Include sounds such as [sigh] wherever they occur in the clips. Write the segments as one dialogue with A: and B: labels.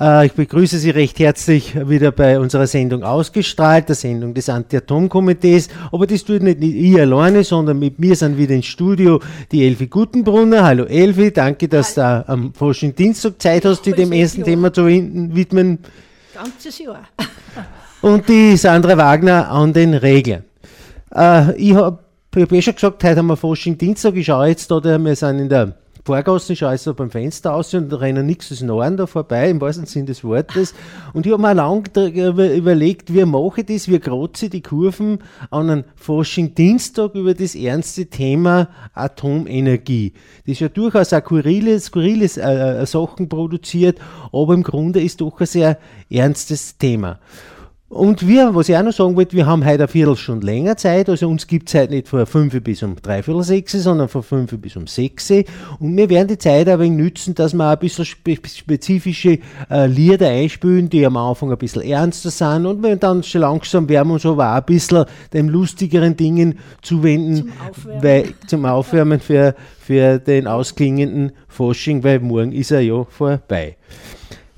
A: Äh, ich begrüße Sie recht herzlich wieder bei unserer Sendung Ausgestrahlt, der Sendung des Anti-Atom-Komitees. Aber das tut nicht ich alleine, sondern mit mir sind wieder ins Studio die Elfi Gutenbrunner. Hallo Elfi, danke, dass du am Faschingsdienstag Zeit hast, dich dem ersten Jahr. Thema zu widmen.
B: Ganzes Jahr. [laughs]
A: Und die Sandra Wagner an den Regeln. Äh, ich habe ich habe eh schon gesagt, heute haben wir Fasching Dienstag. Ich schaue jetzt da, wir sind in der Vorgasse, ich schaue jetzt so beim Fenster aus und da rennen nichts des Norden da vorbei, im wahrsten Sinne des Wortes. [laughs] Und ich habe mir lange überlegt, wie mache ich das, wie kratze ich die Kurven an einem Fasching Dienstag über das ernste Thema Atomenergie. Das ist ja durchaus auch skurrile, skurrile äh, äh, Sachen produziert, aber im Grunde ist doch ein sehr ernstes Thema. Und wir, was ich auch noch sagen wollte, wir haben heute eine Viertelstunde länger Zeit, also uns gibt es heute nicht von 5 bis um dreiviertel 6, sondern von 5 bis um 6. Und wir werden die Zeit ein wenig nützen, dass wir ein bisschen spezifische äh, Lieder einspielen, die am Anfang ein bisschen ernster sind und wir dann schon langsam werden wir uns aber auch ein bisschen den lustigeren Dingen zuwenden, zum Aufwärmen, weil, zum Aufwärmen für, für den ausklingenden Fasching, weil morgen ist er ja vorbei.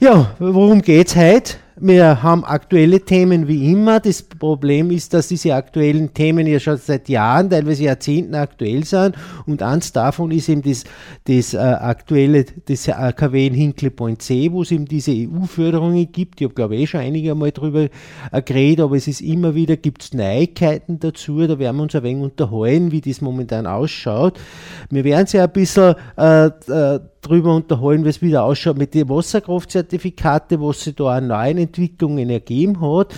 A: Ja, worum geht's heute? Wir haben aktuelle Themen wie immer. Das Problem ist, dass diese aktuellen Themen ja schon seit Jahren, teilweise Jahrzehnten aktuell sind. Und eins davon ist eben das, das äh, aktuelle, das AKW in Hinkley Point C, wo es eben diese EU-Förderungen gibt. Ich habe, glaube ich, eh schon einige Mal darüber äh, geredet, aber es ist immer wieder, gibt es Neuigkeiten dazu. Da werden wir uns ein wenig unterhalten, wie das momentan ausschaut. Wir werden ja ein bisschen äh, äh, drüber unterhalten, wie es wieder ausschaut mit den Wasserkraftzertifikate, was sie da an neuen Entwicklungen ergeben hat.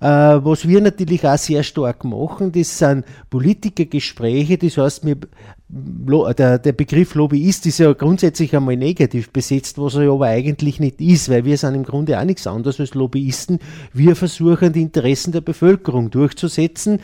A: Äh, was wir natürlich auch sehr stark machen, das sind Politikergespräche, das heißt, wir der, der, Begriff Lobbyist ist ja grundsätzlich einmal negativ besetzt, was er aber eigentlich nicht ist, weil wir sind im Grunde auch nichts anderes als Lobbyisten. Wir versuchen, die Interessen der Bevölkerung durchzusetzen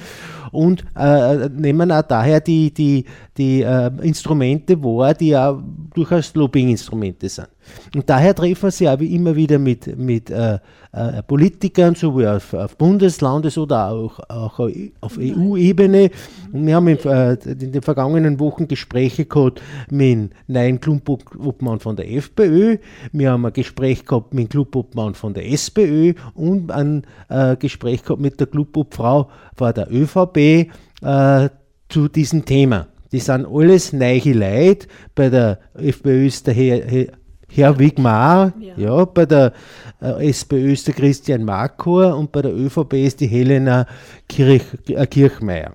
A: und äh, nehmen auch daher die, die, die äh, Instrumente wahr, die ja durchaus Lobbying-Instrumente sind. Und daher treffen wir sie auch immer wieder mit, mit äh, äh, Politikern, sowohl auf, auf Bundeslandes- oder auch, auch auf EU-Ebene. Und wir haben in, äh, in, den vergangenen Wochen Gespräche gehabt mit dem neuen Clubobmann von der FPÖ. Wir haben ein Gespräch gehabt mit dem Clubobmann von der SPÖ und ein äh, Gespräch gehabt mit der Clubobfrau von der ÖVP äh, zu diesem Thema. Die sind alles neue Leute. Bei der FPÖ ist der Herr, Herr Wigmar, ja. ja. bei der äh, SPÖ ist der Christian Markor und bei der ÖVP ist die Helena Kirch, äh, Kirchmeier.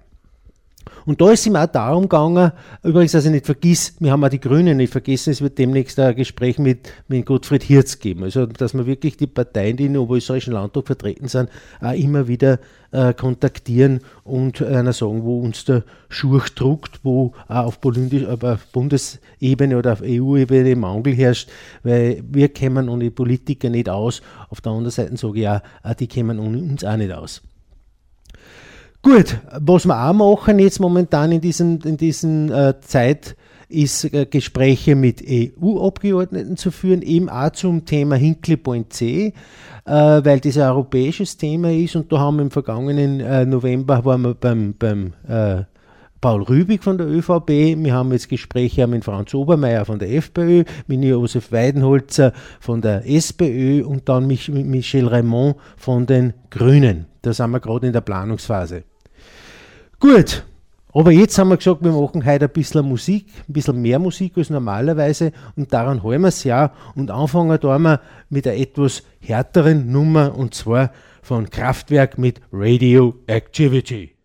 A: Und da ist ihm auch darum gegangen, übrigens, dass ich nicht vergiss, wir haben auch die Grünen nicht vergessen, es wird demnächst ein Gespräch mit, mit Gottfried Hirz geben. Also, dass wir wirklich die Parteien, die in Oberösterreichischen Landtag vertreten sind, auch immer wieder äh, kontaktieren und einer sagen, wo uns der Schurch druckt, wo auch auf, auf Bundesebene oder auf EU-Ebene Mangel herrscht, weil wir kämen ohne Politiker nicht aus. Auf der anderen Seite sage ich auch, die kämen ohne uns auch nicht aus. Gut, was wir auch machen jetzt momentan in diesen, in diesen äh, Zeit, ist äh, Gespräche mit EU-Abgeordneten zu führen, eben auch zum Thema Hinkley Point C, äh, weil das ein europäisches Thema ist und da haben wir im vergangenen äh, November waren wir beim, beim äh, Paul Rübig von der ÖVP, wir haben jetzt Gespräche mit Franz Obermeier von der FPÖ, mit Josef Weidenholzer von der SPÖ und dann mit Michel Raymond von den Grünen. Da sind wir gerade in der Planungsphase. Gut, aber jetzt haben wir gesagt, wir machen heute ein bisschen Musik, ein bisschen mehr Musik als normalerweise und daran halten wir es ja und anfangen da wir mit einer etwas härteren Nummer und zwar von Kraftwerk mit Radioactivity. Thank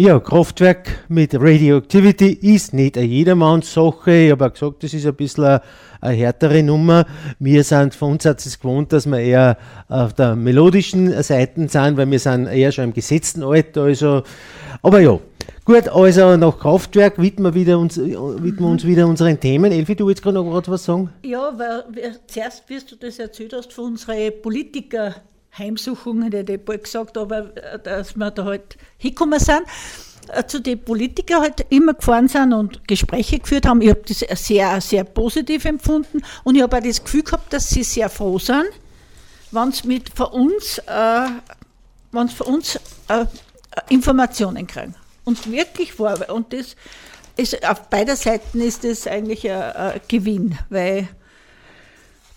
A: Ja, Kraftwerk mit Radioactivity ist nicht eine jedermanns Sache. Ich habe auch gesagt, das ist ein bisschen eine, eine härtere Nummer. Wir sind von uns hat es gewohnt, dass wir eher auf der melodischen Seite sind, weil wir sind eher schon im gesetzten Alter. Also, aber ja, gut, also nach Kraftwerk widmen wir, wieder uns, widmen wir uns wieder unseren Themen. Elfi, du willst gerade noch was sagen?
B: Ja, weil wir, zuerst, wie du das erzählt hast, von unseren Politiker Heimsuchungen, hätte ich bald gesagt, aber äh, dass wir da halt hingekommen sind, äh, zu den Politikern halt immer gefahren sind und Gespräche geführt haben. Ich habe das sehr, sehr positiv empfunden und ich habe auch das Gefühl gehabt, dass sie sehr froh sind, wenn sie mit von uns, äh, wenn sie von uns äh, Informationen kriegen. Und wirklich war, und das ist, auf beider Seiten ist das eigentlich ein, ein Gewinn, weil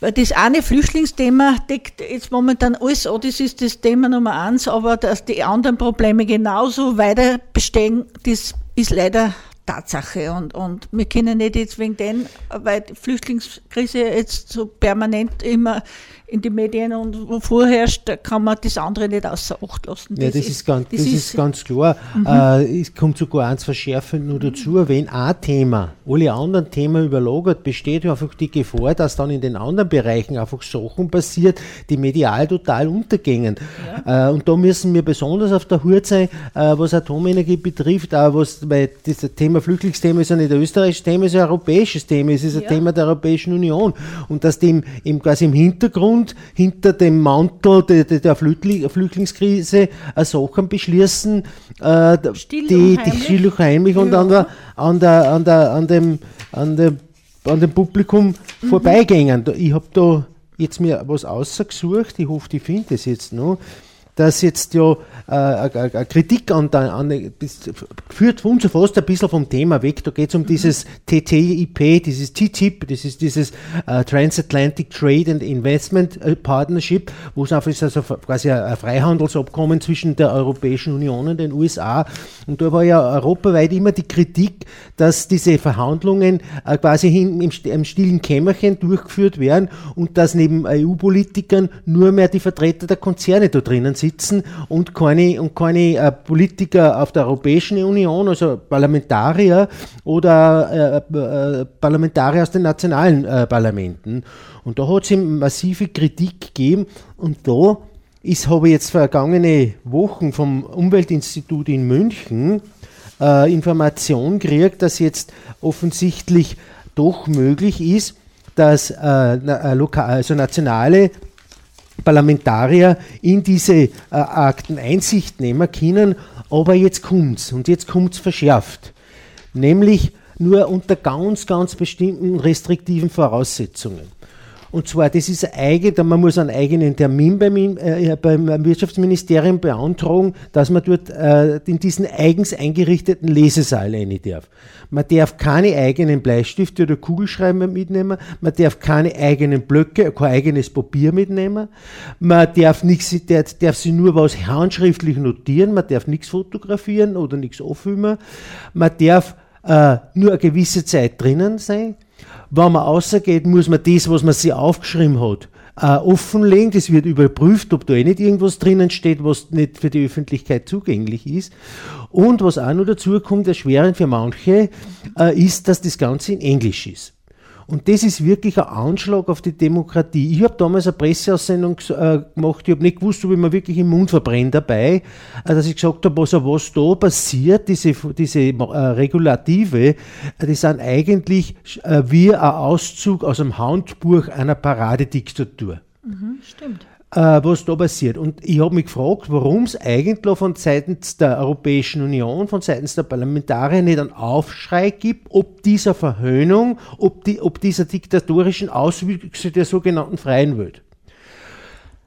B: das eine Flüchtlingsthema deckt jetzt momentan alles an, das ist das Thema Nummer eins, aber dass die anderen Probleme genauso weiter bestehen, das ist leider Tatsache. Und, und wir können nicht jetzt wegen den, weil die Flüchtlingskrise jetzt so permanent immer in die Medien und wo vorherrscht, kann man das andere nicht außer Acht lassen.
A: Das ja, das, ist, ist, ganz, das, ist, ist, ganz klar. Mhm. Äh, es kommt sogar eins verschärfend nur dazu, wenn ein Thema alle anderen Themen überlagert, besteht einfach die Gefahr, dass dann in den anderen Bereichen einfach Sachen passiert, die medial total untergehen. Ja. Äh, und da müssen wir besonders auf der Hut sein, äh, was Atomenergie betrifft, auch was, weil das Thema Flüchtlingsthema ist ja nicht ein österreichisches Thema, es ist ein europäisches Thema, es ist ein ja. Thema der Europäischen Union. Und dass dem quasi im Hintergrund und hinter dem Mantel der, der Flüchtlingskrise Sachen beschließen, äh,
B: still die,
A: die still und heimlich und an, der, an, der, an, der, an, dem, an, dem, an dem Publikum mhm. vorbeigängen. Ich habe da jetzt mir was ausgesucht, ich hoffe, ich finde es jetzt noch dass jetzt ja äh, eine Kritik an, der, an führt uns fast ein bisschen vom Thema weg. Da geht es um dieses TTIP, dieses TTIP, das ist dieses äh, Transatlantic Trade and Investment äh, Partnership, wo es einfach ist also quasi ein Freihandelsabkommen zwischen der Europäischen Union und den USA. Und da war ja europaweit immer die Kritik, dass diese Verhandlungen äh, quasi hin, im, im stillen Kämmerchen durchgeführt werden und dass neben EU-Politikern nur mehr die Vertreter der Konzerne da drinnen sitzen und keine, und keine äh, Politiker auf der Europäischen Union, also Parlamentarier oder äh, äh, Parlamentarier aus den nationalen äh, Parlamenten. Und da hat es massive Kritik gegeben und da ist, habe ich jetzt vergangene Wochen vom Umweltinstitut in München äh, Information gekriegt, dass jetzt offensichtlich doch möglich ist, dass äh, äh, also nationale Parlamentarier in diese äh, Akten Einsicht nehmen können. Aber jetzt kommt es und jetzt kommt es verschärft. Nämlich nur unter ganz, ganz bestimmten restriktiven Voraussetzungen. Und zwar, das ist eigen, man muss einen eigenen Termin beim, äh, beim Wirtschaftsministerium beantragen, dass man dort äh, in diesen eigens eingerichteten Lesesaal rein darf. Man darf keine eigenen Bleistifte oder Kugelschreiber mitnehmen, man darf keine eigenen Blöcke, kein eigenes Papier mitnehmen, man darf, nichts, darf, darf sich nur was handschriftlich notieren, man darf nichts fotografieren oder nichts auffilmen, man darf äh, nur eine gewisse Zeit drinnen sein wenn man rausgeht, muss man das, was man sich aufgeschrieben hat, offenlegen. Das wird überprüft, ob da eh nicht irgendwas drinnen steht, was nicht für die Öffentlichkeit zugänglich ist. Und was auch noch dazu kommt, erschwerend für manche, äh, ist, dass das Ganze in Englisch ist. Und das ist wirklich ein Anschlag auf die Demokratie. Ich habe damals eine Presseaussendung äh, gemacht, ich habe nicht gewusst, ob ich mir wirklich im Mund verbrenne dabei, äh, dass ich gesagt habe, also was da passiert, diese, diese äh, Regulative, äh, die sind eigentlich wie ein Auszug aus dem Handbuch einer Paradediktatur.
B: Mhm, stimmt
A: äh, was da passiert. Und ich habe mich gefragt, warum es eigentlich von seitens der Europäischen Union, von seitens der Parlamentarier nicht einen Aufschrei gibt, ob dieser Verhöhnung, ob, die, ob dieser diktatorischen Auswüchse der sogenannten freien Welt.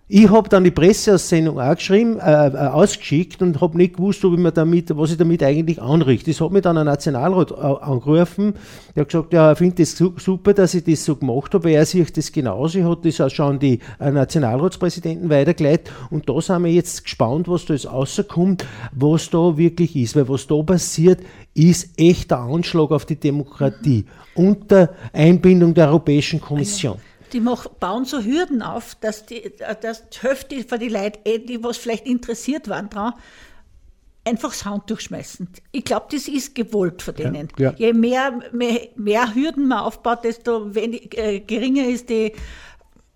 A: Ich habe dann die Presseaussendung auch geschrieben, äh, äh, ausgeschickt und habe nicht gewusst, ob ich mir damit, was ich damit eigentlich anrichte. Das hat mich dann ein Nationalrat angerufen, der hat gesagt, ja, er findet es super, dass ich das so gemacht habe, er sieht das genauso, ich hat das auch schon die äh, Nationalratspräsidenten weitergeleitet und da sind wir jetzt gespannt, was da jetzt rauskommt, was da wirklich ist, weil was da passiert, ist echter Anschlag auf die Demokratie [laughs] unter Einbindung der Europäischen Kommission.
B: Ah die mach, bauen so Hürden auf, dass die, dass die Hälfte von den Leuten, eh, die was vielleicht interessiert waren dran, einfach das Handtuch schmeißen. Ich glaube, das ist gewollt von denen.
A: Ja, ja.
B: Je mehr, mehr, mehr Hürden man aufbaut, desto wenig, äh, geringer ist die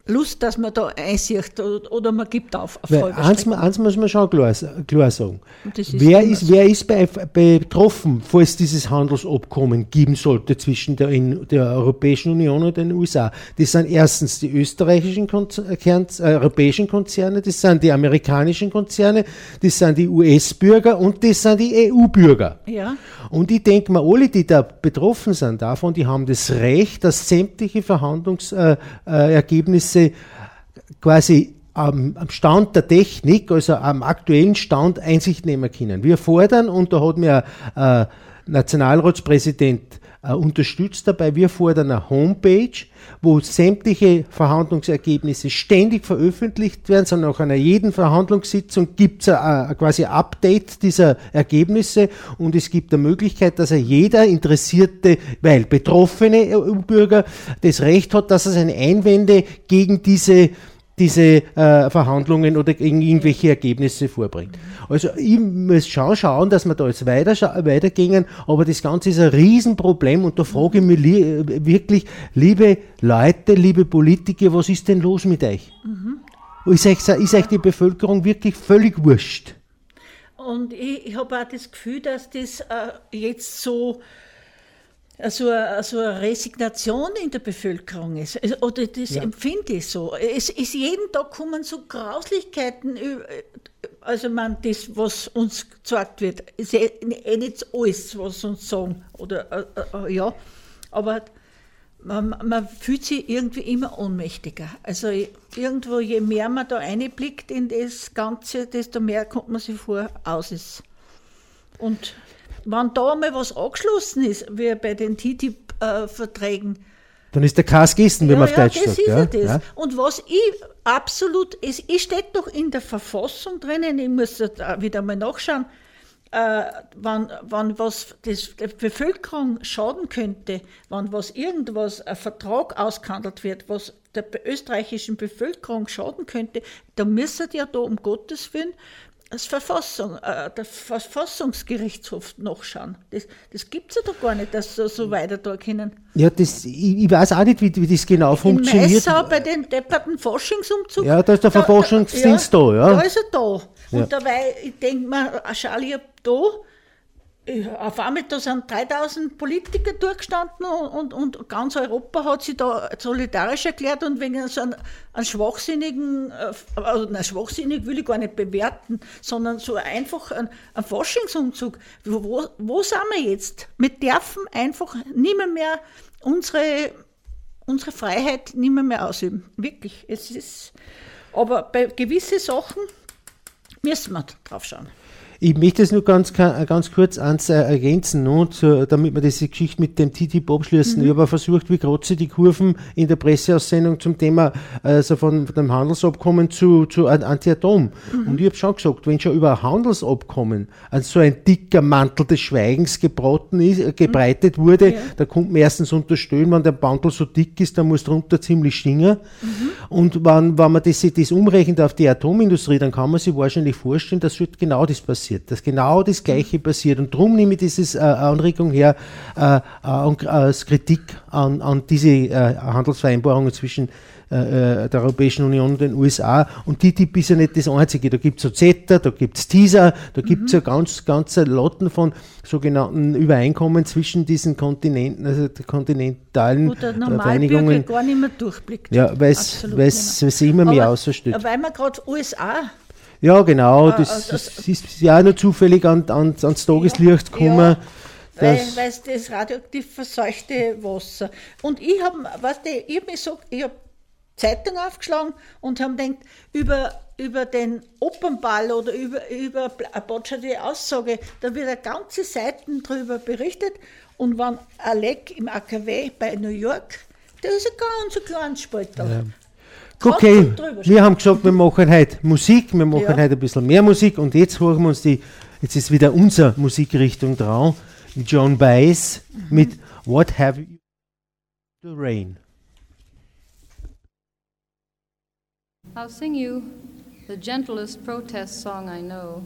B: Lust, dass man da einsieht oder, man gibt auf. auf
A: Weil eins, eins, muss man schon klar, klar sagen.
B: Ist
A: wer, ist, wer ist betroffen, falls dieses Handelsabkommen geben sollte zwischen der, der, Europäischen Union und den USA? Das sind erstens die österreichischen Konzerne, äh, europäischen Konzerne, das sind die amerikanischen Konzerne, das sind die US-Bürger und das sind die EU-Bürger.
B: Ja.
A: Und ich denke mal, alle, die da betroffen sind davon, die haben das Recht, dass sämtliche Verhandlungsergebnisse äh, quasi am, am, Stand der Technik, also am aktuellen Stand Einsicht nehmen können. Wir fordern, und da hat mir äh, Nationalratspräsident äh, unterstützt dabei, wir fordern eine Homepage, wo sämtliche Verhandlungsergebnisse ständig veröffentlicht werden, sondern nach einer jeden Verhandlungssitzung gibt es quasi Update dieser Ergebnisse. Und es gibt eine Möglichkeit, dass er jeder interessierte, weil betroffene EU-Bürger das Recht hat, dass er seine Einwände gegen diese diese äh, Verhandlungen oder irgendwelche Ergebnisse vorbringt. Also ich muss schon schauen, dass wir da jetzt weiter, weitergehen, aber das Ganze ist ein Riesenproblem und da frage ich mich li wirklich, liebe Leute, liebe Politiker, was ist denn los mit euch? Mhm. Ist, euch ist euch die Bevölkerung wirklich völlig wurscht?
B: Und ich, ich habe auch das Gefühl, dass das äh, jetzt so also, also eine Resignation in der Bevölkerung ist. Oder das ja. empfinde ich so. Es ist jeden Tag kommen so Grauslichkeiten, also man, das, was uns gesagt wird, ist eh, eh nicht alles, was uns sagen. Oder, äh, äh, ja, aber man, man, fühlt sich irgendwie immer ohnmächtiger. Also irgendwo, je mehr man da einblickt in das Ganze, desto mehr kommt man sich vor, aus ist. Und wenn da mal was angeschlossen ist, wie bei den TTIP-Verträgen,
A: dann ist der Kass gegessen, wenn ja, man auf Deutsch
B: ja, das
A: sagt.
B: Ist ja, das. Ja. Und was ich absolut, es, steht doch in der Verfassung drinnen, ich muss da wieder mal nachschauen, äh, wann, wann was das, der Bevölkerung schaden könnte, wann was irgendwas, ein Vertrag ausgehandelt wird, was der österreichischen Bevölkerung schaden könnte, da müssen ja da um Gottes Willen das Verfassung, äh, der Verfassungsgerichtshof nachschauen. Das, das gibt es ja doch gar nicht, dass sie so weiter da können.
A: Ja, das, ich, ich weiß auch nicht, wie, wie das genau In funktioniert. In
B: Meißau bei dem depperten Forschungsumzug.
A: Ja, da ist der Verfassungsdienst
B: da,
A: da, ja.
B: Da ist er da. Und ja. dabei, ich denke mir, schau ich auf einmal da sind 3000 Politiker durchgestanden und, und, ganz Europa hat sich da solidarisch erklärt und wegen so einem, einem schwachsinnigen, äh, also nein, schwachsinnig will ich gar nicht bewerten, sondern so einfach ein, ein Forschungsumzug. Wo, wo sind wir jetzt? Wir dürfen einfach nicht mehr, unsere, unsere Freiheit mehr, mehr ausüben. Wirklich. Es ist, aber bei gewissen Sachen müssen wir drauf schauen.
A: Ich möchte es nur ganz, ganz kurz eins ergänzen, no, zu, damit wir diese Geschichte mit dem TTIP abschließen. Mhm. Ich habe versucht, wie gerade die Kurven in der Presseaussendung zum Thema also von, dem Handelsabkommen zu, zu Anti-Atom. Mhm. Und ich habe schon gesagt, wenn schon über Handelsabkommen so ein dicker Mantel des Schweigens gebraten ist, äh, gebreitet wurde, ja. da kommt man erstens unterstellen, wenn der Mantel so dick ist, dann muss drunter ziemlich stingen. Mhm. Und wenn, wenn man das, das umrechnet auf die Atomindustrie, dann kann man sich wahrscheinlich vorstellen, dass wird genau das passieren passiert, dass genau das Gleiche passiert. Und darum nehme ich diese äh, Anregung her äh, äh, als Kritik an, an diese äh, Handelsvereinbarungen zwischen äh, äh, der Europäischen Union und den USA. Und TTIP ist ja nicht das Einzige. Da gibt es so CETA, da gibt es TISA, da gibt es mhm. ja ganz, ganze Lotten von sogenannten Übereinkommen zwischen diesen Kontinenten, also der kontinentalen
B: Wo der Normalbürger gar nicht mehr durchblickt.
A: Ja, weil es immer mehr ausversteht.
B: Weil man gerade USA
A: ja, genau. Das, also, das ist ja auch nur zufällig an, an, ans Tageslicht gekommen. Ja,
B: weil, weil es das radioaktiv verseuchte Wasser. Und ich habe, weißt du, ich habe so, ich habe Zeitung aufgeschlagen und habe gedacht, über, über den Opernball oder über, über die Aussage, da wird eine ganze Seiten darüber berichtet. Und wenn Alec im AKW bei New York, der ist ein ganz kleines Spalter. Ja.
A: Okay, wir haben gesagt, wir machen heute Musik, wir machen ja. heute ein bisschen mehr Musik und jetzt hören wir uns die, jetzt ist wieder unsere Musikrichtung dran, John Baez mhm. mit What Have You The Rain.
C: I'll sing you the gentlest protest song I know.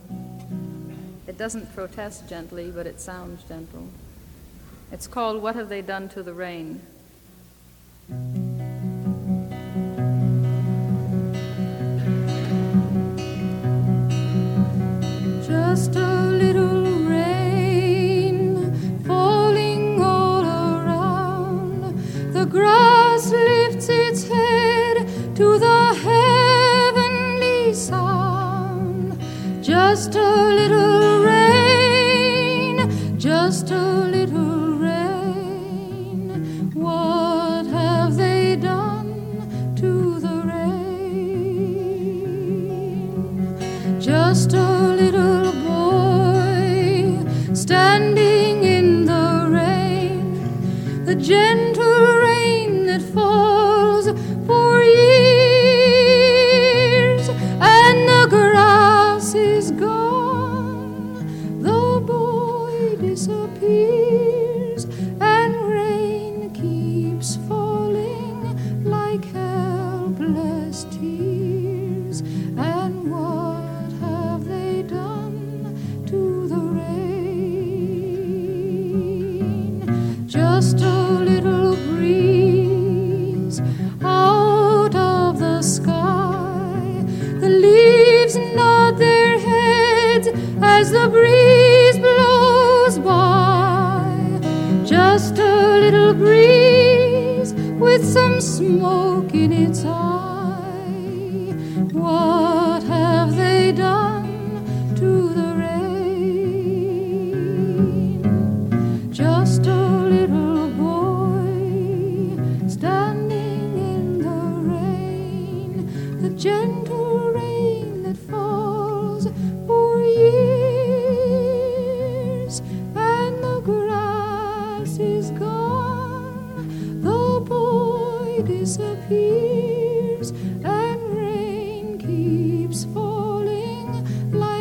C: It doesn't protest gently, but it sounds gentle. It's called What Have They Done to the Rain?
D: Just a little rain falling all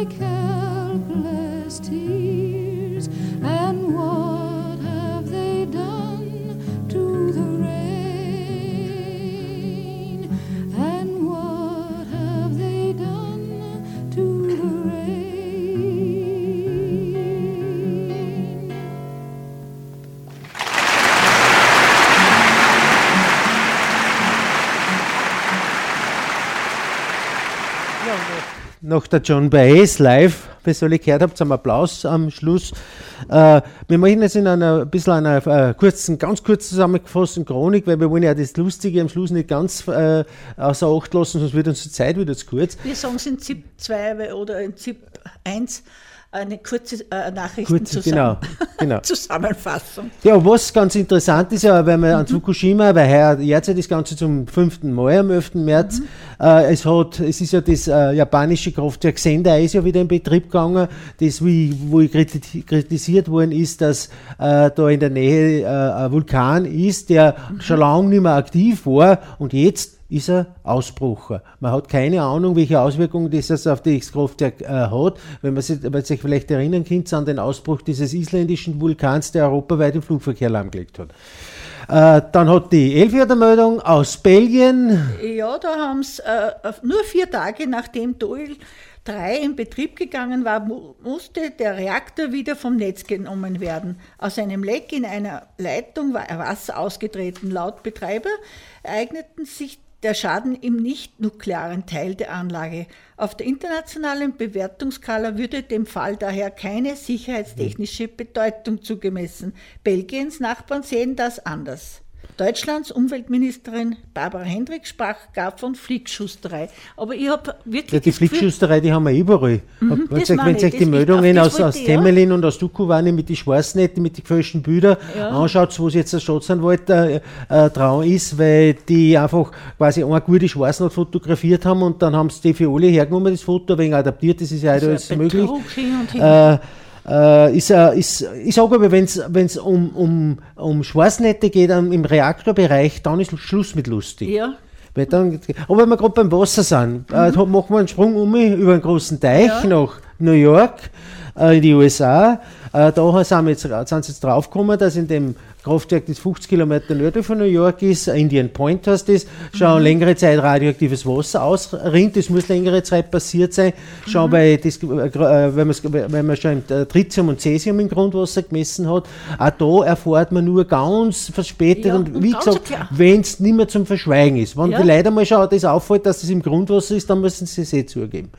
D: I helpless.
A: Der John Baez live, ihr alle gehört habt, zum Applaus am Schluss. Äh, wir machen jetzt in einer ein bisschen einer äh, kurzen, ganz kurz zusammengefassten Chronik, weil wir wollen ja das Lustige am Schluss nicht ganz äh, außer Acht lassen, sonst wird uns die Zeit wieder zu kurz.
B: Wir sagen es in ZIP 2 oder in ZIP 1 eine kurze äh,
A: Kurz,
B: Nachrichtenzusammen
A: genau, genau. [laughs]
B: Zusammenfassung.
A: Ja, was ganz interessant ist ja, weil wir an Fukushima, weil heuer jährt ja das Ganze zum fünften Mal am 11. März. Äh, es, hat, es ist ja das äh, japanische Kraftwerk Sendai ist ja wieder in Betrieb gegangen, das wie, wo kriti- kritisiert worden ist, dass äh, da in der Nähe äh, ein Vulkan ist, der schon lange nicht mehr aktiv war und jetzt ist er ausbrochen. Man hat keine Ahnung, welche Auswirkungen das auf das Kraftwerk äh, hat. Wenn man sich, wenn man sich vielleicht erinnern kann an den Ausbruch dieses isländischen Vulkans, der europaweit den Flugverkehr lahmgelegt hat. Äh, dann hat die Elfjährige Meldung aus Belgien.
B: Ja, da haben es äh, nur vier Tage nachdem Doyle 3 in Betrieb gegangen war, mu musste der Reaktor wieder vom Netz genommen werden. Aus einem Leck in einer Leitung war Wasser ausgetreten. Laut Betreiber ereigneten sich der Schaden im nicht-nuklearen Teil der Anlage. Auf der internationalen Bewertungsskala würde dem Fall daher keine sicherheitstechnische Bedeutung zugemessen. Belgiens Nachbarn sehen das anders. Deutschlands Umweltministerin Barbara Hendricks sprach gar von Flickschusterei. Aber ich habe wirklich.
A: Ja, die
B: Gefühl-
A: Flickschusterei, die haben wir überall. wenn
B: das
A: sich,
B: meine
A: wenn sich
B: ich,
A: die
B: das-
A: Meldungen aus, aus
B: ich, ja.
A: Temelin und aus Dukovany mit den Schwarznetten, mit den gefälschten Bildern anschaut, wo es jetzt der Staatsanwalt äh, äh, dran ist, weil die einfach quasi eine gute Schwarznot fotografiert haben und dann haben sie die für alle hergenommen, das Foto, wegen adaptiert, das ist ja heute alles
B: ein
A: möglich.
B: Hin hin.
A: Äh, äh, ist, äh, ist, ich sage aber, wenn es um, um, um Schwarznette geht um, im Reaktorbereich, dann ist Schluss mit lustig.
B: ja,
A: Weil dann, aber wenn wir gerade beim Wasser sind, äh, da machen wir einen Sprung um über einen großen Teich
B: Ja.
A: nach New York. äh, in die USA. Äh, da sind, wir jetzt, sind sie jetzt draufgekommen, dass in dem Kraftwerk, das 50 Kilometer nördlich von New York ist, Indian Point heißt das, schon
B: Mhm.
A: längere Zeit radioaktives Wasser ausrinnt. Das muss längere Zeit passiert sein. Schon
B: Mhm.
A: weil das, äh, äh, wenn, wenn man schon äh, Tritium und Cäsium im Grundwasser gemessen hat, auch da erfährt man nur ganz verspätet
B: Ja,
A: und
B: und
A: wie gesagt, wenn es nicht mehr zum Verschweigen ist. Wenn
B: Ja.
A: die Leute mal schon das auffällt, dass das im Grundwasser ist, dann müssen sie es eh zugeben.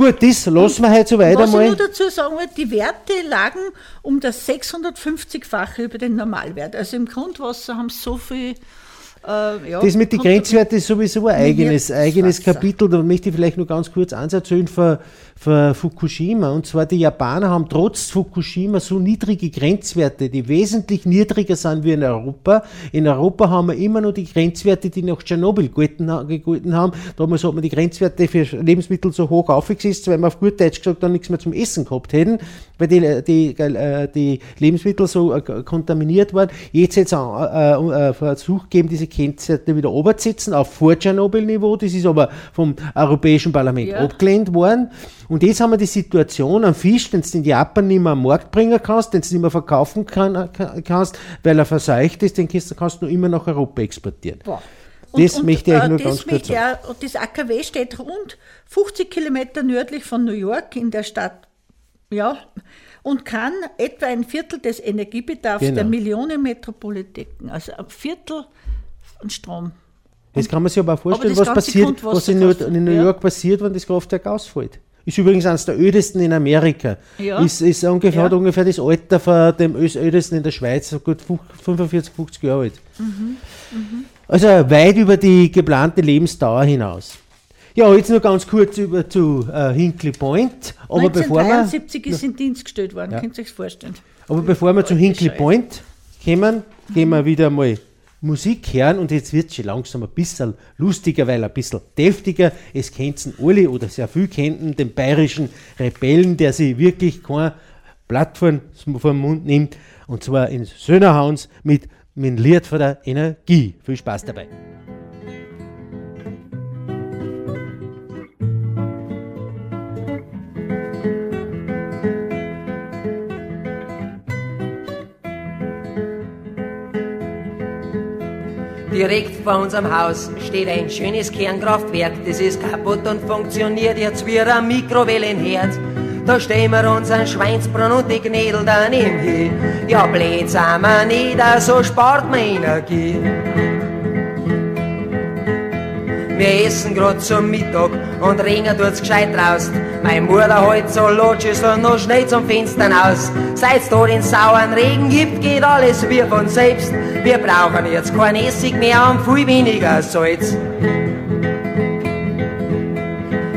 A: Gut, das lassen wir heute so weiter
B: Was ich
A: mal.
B: nur dazu sagen die Werte lagen um das 650-fache über den Normalwert. Also im Grundwasser haben sie so viel. Äh, ja,
A: Das mit den Grenzwerten ist sowieso ein eigenes, eigenes. Kapitel. Da möchte ich vielleicht nur ganz kurz ansetzen für, für Fukushima. Und zwar die Japaner haben trotz Fukushima so niedrige Grenzwerte, die wesentlich niedriger sind wie in Europa. In Europa haben wir immer noch die Grenzwerte, die nach Tschernobyl gegolten, ha- gegolten haben. Damals hat man die Grenzwerte für Lebensmittel so hoch aufgesetzt, weil wir auf gut Deutsch gesagt dann nichts mehr zum Essen gehabt hätten, weil die, die, äh, die Lebensmittel so äh, kontaminiert waren. Jetzt es einen äh, Versuch gegeben, diese Grenzwerte wieder runterzusetzen auf Vor-Tschernobyl-Niveau. Das ist aber vom Europäischen Parlament
B: Ja.
A: abgelehnt worden. Und jetzt haben wir die Situation am Fisch, den du in Japan nicht mehr am Markt bringen kannst, den du nicht mehr verkaufen kann, kann, kannst, weil er verseucht ist, den kannst, du nur immer nach Europa exportieren.
B: Boah.
A: Das möchte ich
B: äh,
A: nur
B: das
A: ganz kurz
B: auch- und das AKW steht rund 50 Kilometer nördlich von New York in der Stadt, ja, und kann etwa ein Viertel des Energiebedarfs
A: Genau.
B: der Millionen Metropolen decken. Also ein Viertel von Strom.
A: Das kann man sich aber auch vorstellen,
B: das
A: was passiert, was in New, in New
B: ja.
A: York passiert, wenn das Kraftwerk ausfällt. Ist übrigens eines der ödesten in Amerika.
B: Ja.
A: Ist, ist ungefähr,
B: Ja.
A: hat ungefähr das Alter von dem ödesten in der Schweiz, so gut fu- 45, 50 Jahre alt.
B: Mhm.
A: Also weit über die geplante Lebensdauer hinaus. Ja, jetzt nur ganz kurz über zu äh, Hinkley Point. Aber bevor, wir,
B: 1973 ist in Dienst gestellt worden, könnt ihr euch vorstellen.
A: aber bevor wir zu Hinkley. Point kommen, gehen wir wieder mal Musik hören und jetzt wird schon langsam ein bisschen lustiger, weil ein bisschen deftiger. Es kennen alle oder sehr viel kennen den bayerischen Rebellen, der sich wirklich kein Blatt vor den Mund nimmt und zwar in Söhnerhauns mit, mit dem Lied von der Energie. Viel Spaß dabei.
E: Direkt vor unserem Haus steht ein schönes Kernkraftwerk. Das ist kaputt und funktioniert jetzt wie ein Mikrowellenherd. Da stehen wir unseren Schweinsbrunn und die Gnädel daneben hin. Ja, blöd sind wir nicht, so spart man Energie. Wir essen grad zum Mittag und Regen tut's gescheit raus. Meine Mutter halt so lotsch ist und noch schnell zum Fenster aus. Seit's da den sauren Regen gibt, geht alles wie von selbst. Wir brauchen jetzt kein Essig mehr und viel weniger Salz.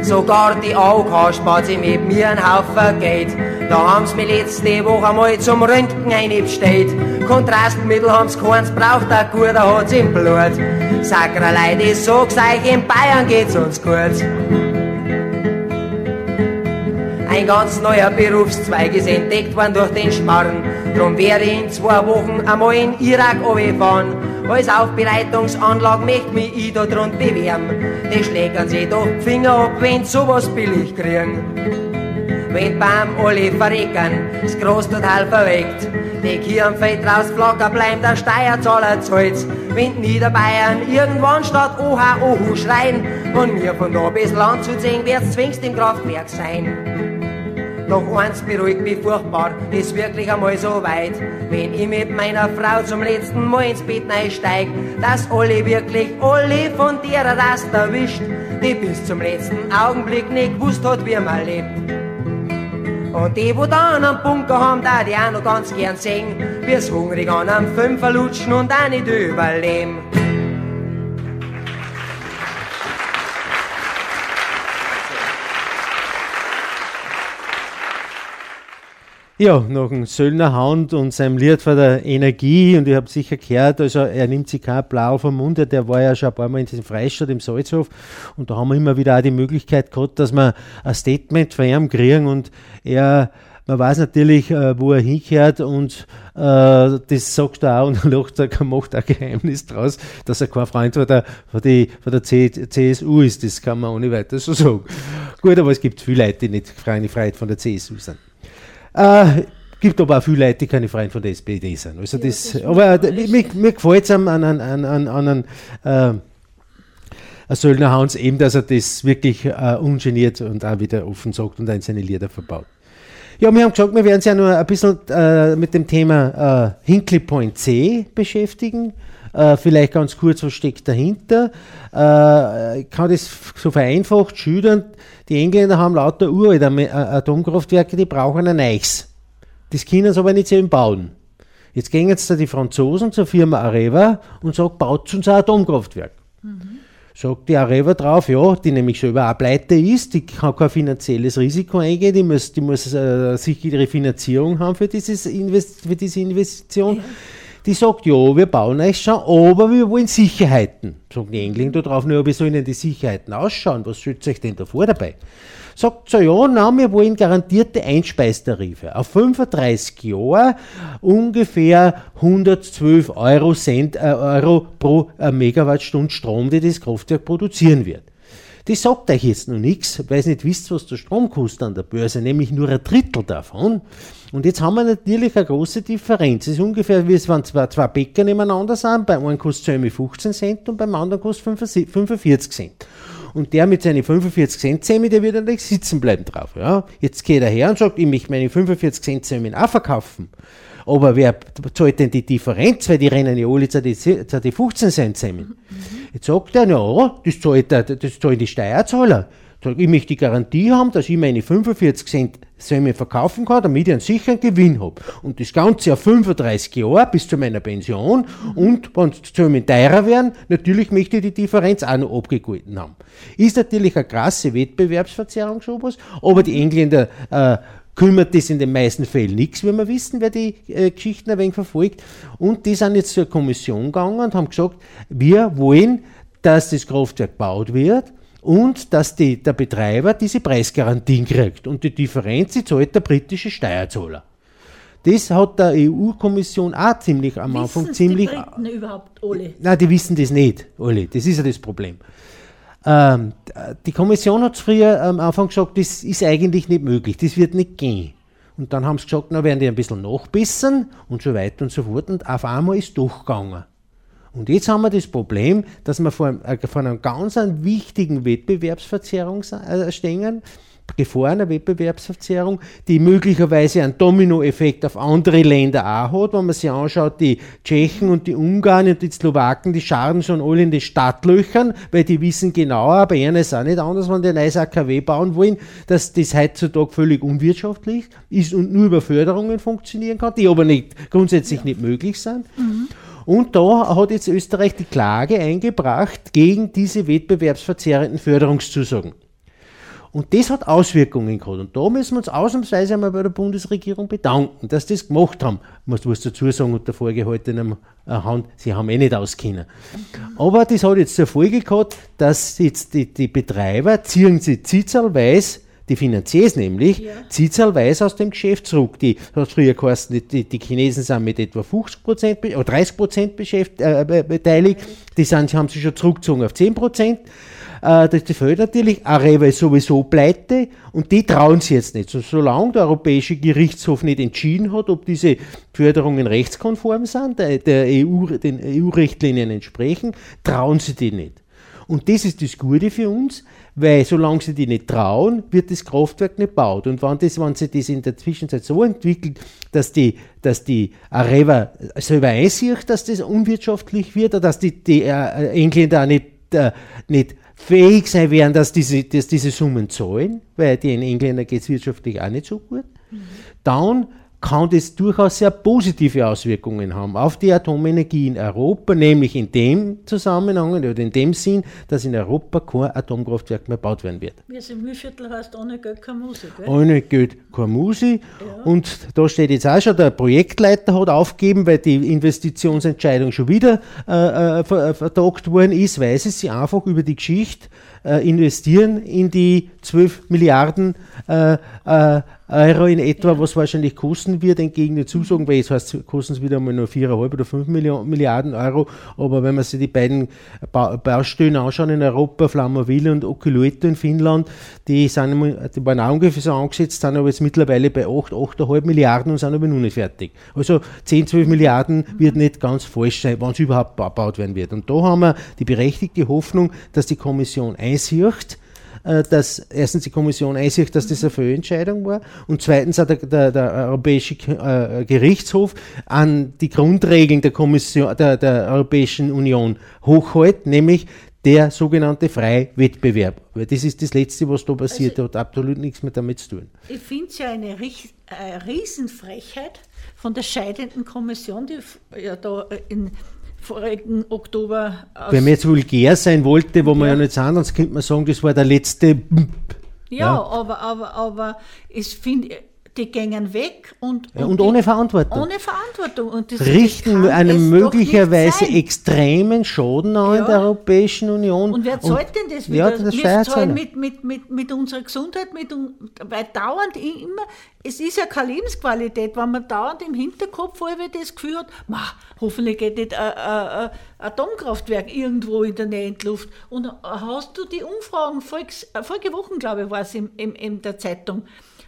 E: Sogar die AOK spart sich mit mir einen Haufen Geld. Da haben's mir letzte Woche mal zum Röntgen einbestellt. Kontrastmittel haben's keins braucht, der Guter hat's im Blut. Sagra Leute, ich sag's euch, in Bayern geht's uns gut. Ein ganz neuer Berufszweig ist entdeckt worden durch den Sparren. Drum ich in zwei Wochen einmal in Irak fahren. Als Aufbereitungsanlage möchte mich ich da drunter bewerben. Die schlägern sich doch die Finger ab, wenn sie sowas billig kriegen. Wenn beim alle verrecken, das Groß total verweckt. Die Kirchenfeld raus flacker bleibt der Steuerzahler zahlt. Wenn Niederbayern irgendwann statt Oha Ohu schreien und mir von da bis Land zu ziehen, wird's zwingst im Kraftwerk sein. Doch eins beruhigt mich furchtbar, ist wirklich einmal so weit. Wenn ich mit meiner Frau zum letzten Mal ins Bett einsteig, dass alle wirklich alle von der Rast erwischt, die bis zum letzten Augenblick nicht gewusst hat, wie man lebt. Und die, wo dann am Bunker haben, da die auch noch ganz gern sehen, wie's hungrig an am Fünfer lutschen und auch nicht überleben.
A: Ja, nach dem Söllner Hound und seinem Lied von der Energie, und ich habe sicher gehört, also er nimmt sich kein Blau vom Munde, der war ja schon ein paar Mal in diesem Freistaat im Salzhof und da haben wir immer wieder auch die Möglichkeit gehabt, dass wir ein Statement von ihm kriegen und er, man weiß natürlich, äh, wo er hinkehrt und äh, das sagt er auch und lacht, er [laughs] macht ein Geheimnis draus, dass er kein Freund von der, von die, von der CSU ist, das kann man ohne weiteres so sagen. Gut, aber es gibt viele Leute, die nicht frei- Freiheit von der CSU sind. Äh, gibt aber auch viele Leute, die keine Freunde von der SPD sind. Also das, aber äh, mir, mir gefällt es an, an, an, an, an an äh, Söldner Hans eben, dass er das wirklich äh, ungeniert und auch wieder offen sagt und in seine Lieder verbaut. Ja, wir haben gesagt, wir werden uns ja nur ein bisschen äh, mit dem Thema äh, Hinkley Point C beschäftigen. Äh, vielleicht ganz kurz, was steckt dahinter. Äh, ich kann das so vereinfacht schildern. Die Engländer haben lauter uralte äh, Atomkraftwerke, die brauchen ein neues. Das können sie aber nicht selber bauen. Jetzt gehen jetzt da die Franzosen zur Firma Areva und sagen, baut uns ein Atomkraftwerk. Sagt die Areva drauf, ja, die nämlich selber auch pleite ist, die kann kein finanzielles Risiko eingehen, die muss, die muss äh, sichere Finanzierung haben für, dieses Invest für diese Investition. Die sagt, ja, wir bauen euch schon, aber wir wollen Sicherheiten. Sagen die Engländer drauf, na, wie sollen denn die Sicherheiten ausschauen? Was stellt euch denn davor dabei? Sagt so, ja, na, wir wollen garantierte Einspeistarife. Auf 35 Jahre ungefähr 112 Euro, Cent, äh, Euro pro äh, Megawattstunde Strom, die das Kraftwerk produzieren wird. Das sagt euch jetzt noch nichts, weil ihr nicht wisst, was der Strom kostet an der Börse, nämlich nur ein Drittel davon. Und jetzt haben wir natürlich eine große Differenz. Es ist ungefähr, wie es wenn zwei, zwei Bäcker nebeneinander sind. Beim einen kostet es 15 Cent und beim anderen kostet 45 Cent. Und der mit seinen 45 Cent Zähne, der wird nicht sitzen bleiben drauf. Ja? Jetzt geht er her und sagt, ich möchte meine 45 Cent Zähne auch verkaufen. Aber wer zahlt denn die Differenz? Weil die rennen ja alle zu die 15 Cent zusammen. Jetzt sagt er, ja, das zahlt, das zahlen die Steuerzahler. Ich möchte die Garantie haben, dass ich meine 45 Cent Säme verkaufen kann, damit ich einen sicheren Gewinn habe. Und das Ganze auf 35 Jahre bis zu meiner Pension. Und wenn die Säme teurer werden, natürlich möchte ich die Differenz auch noch abgegolten haben. Ist natürlich eine krasse Wettbewerbsverzerrung sowas, aber die Engländer äh, kümmert das in den meisten Fällen nichts, wie wir wissen, wer die äh, Geschichten ein wenig verfolgt. Und die sind jetzt zur Kommission gegangen und haben gesagt, wir wollen, dass das Kraftwerk gebaut wird und dass die, der Betreiber diese Preisgarantien kriegt. Und die Differenz, die zahlt der britische Steuerzahler. Das hat der EU-Kommission auch ziemlich am Anfang
B: Wissen's
A: ziemlich.
B: die Briten überhaupt alle?
A: Nein, die wissen das nicht, alle. Das ist ja das Problem. Ähm, die Kommission hat früher am Anfang gesagt, das ist eigentlich nicht möglich, das wird nicht gehen. Und dann haben sie gesagt, na werden die ein bisschen nachbessern und so weiter und so fort. Und auf einmal ist es doch gegangen. Und jetzt haben wir das Problem, dass wir vor, einem- äh, vor einer ganz wichtigen Wettbewerbsverzerrung äh, stehen, Gefahr einer Wettbewerbsverzerrung, die möglicherweise einen Dominoeffekt auf andere Länder auch hat. Wenn man sich anschaut, die Tschechen und die Ungarn und die Slowaken, die scharren schon alle in den Stadtlöchern, weil die wissen genauer, bei ihnen ist auch nicht anders, wenn die ein neues AKW bauen wollen, dass das heutzutage völlig unwirtschaftlich ist und nur über Förderungen funktionieren kann, die aber nicht, grundsätzlich nicht möglich sind. Und da hat jetzt Österreich die Klage eingebracht gegen diese wettbewerbsverzerrenden Förderungszusagen. Und das hat Auswirkungen gehabt. Und da müssen wir uns ausnahmsweise einmal bei der Bundesregierung bedanken, dass sie das gemacht haben. Man muss dazu sagen, unter vorgehaltenem äh, Hand, sie haben eh nicht auskennen. Aber das hat jetzt zur Folge gehabt, dass jetzt die, die Betreiber ziehen sie zielzahlweise die Finanziers nämlich,
B: Ja.
A: zielzahlweise aus dem Geschäft zurück. Die hat früher geheißen, die, die, Chinesen sind mit etwa 50% be- oder 30% beschäft, äh, be- beteiligt, die sind, haben sich schon zurückgezogen auf 10%. Äh, das fehlt natürlich. Areva ist sowieso pleite und die trauen sie jetzt nicht. So, solange der Europäische Gerichtshof nicht entschieden hat, ob diese Förderungen rechtskonform sind, der, der EU, den EU-Richtlinien entsprechen, trauen sie die nicht. Und das ist das Gute für uns, weil solange sie die nicht trauen, wird das Kraftwerk nicht gebaut. Und wenn, das, wenn sich das in der Zwischenzeit so entwickelt, dass die, dass die Areva selber einsieht, dass das unwirtschaftlich wird, oder dass die, die äh, Engländer auch nicht, äh, nicht fähig sein werden, dass diese, dass diese Summen zahlen, weil den Engländern geht es wirtschaftlich auch nicht so gut, dann kann das durchaus sehr positive Auswirkungen haben auf die Atomenergie in Europa, nämlich in dem Zusammenhang oder in dem Sinn, dass in Europa kein Atomkraftwerk mehr gebaut werden wird.
B: Es im Mühlviertel heißt, ohne Geld keine Musik. Gell?
A: Ohne Geld keine Musik. Und da steht jetzt auch schon, der Projektleiter hat aufgegeben, weil die Investitionsentscheidung schon wieder äh, äh, ver- äh, vertagt worden ist, weil sie sich einfach über die Geschichte äh, investieren in die 12 Milliarden äh, äh, Euro in etwa, was wahrscheinlich kosten wird, entgegen den Zusagen, weil jetzt heißt es, kosten es wieder mal nur 4,5 oder 5 Milliarden Euro. Aber wenn man sich die beiden ba Baustellen anschauen in Europa, Flammaville und Oculoeto in Finnland, die, sind, die waren auch ungefähr so angesetzt, sind aber jetzt mittlerweile bei 8, 8,5 Milliarden und sind aber noch nicht fertig. Also 10, 12 Milliarden wird nicht ganz falsch sein, wenn es überhaupt gebaut werden wird. Und da haben wir die berechtigte Hoffnung, dass die Kommission einsieht, äh, dass erstens die Kommission einsieht, dass das eine Fehlentscheidung war und zweitens hat der, der, der Europäische äh, Gerichtshof an die Grundregeln der, Kommission, der, der Europäischen Union hochhält, nämlich der sogenannte freie Wettbewerb. Weil das ist das Letzte, was da passiert, also, hat absolut nichts mehr damit zu tun.
B: Ich finde es ja eine, eine Riesenfrechheit von der scheidenden Kommission, die ja da in vorigen Oktober.
A: Wenn man jetzt vulgär sein wollte, wo ja. man ja nicht sind, dann könnte man sagen, das war der letzte.
B: Ja, ja. aber, aber, aber ich finde, die gängen weg und,
A: ja, und, ohne Verantwortung.
B: Ohne Verantwortung. Und
A: das, Richten das einen möglicherweise extremen Schaden an ja. in der Europäischen Union.
B: Und wer zahlt und, denn das
A: wieder? Ja, das Wir
B: zahlen mit, mit, mit, mit unserer Gesundheit, mit, weil dauernd immer, es ist ja keine Lebensqualität, wenn man dauernd im Hinterkopf das Gefühl hat, hoffentlich geht nicht ein, ein, ein Atomkraftwerk irgendwo in der Nähentluft. Und hast du die Umfragen, vorige Wochen, glaube ich, war es in, in, in der Zeitung,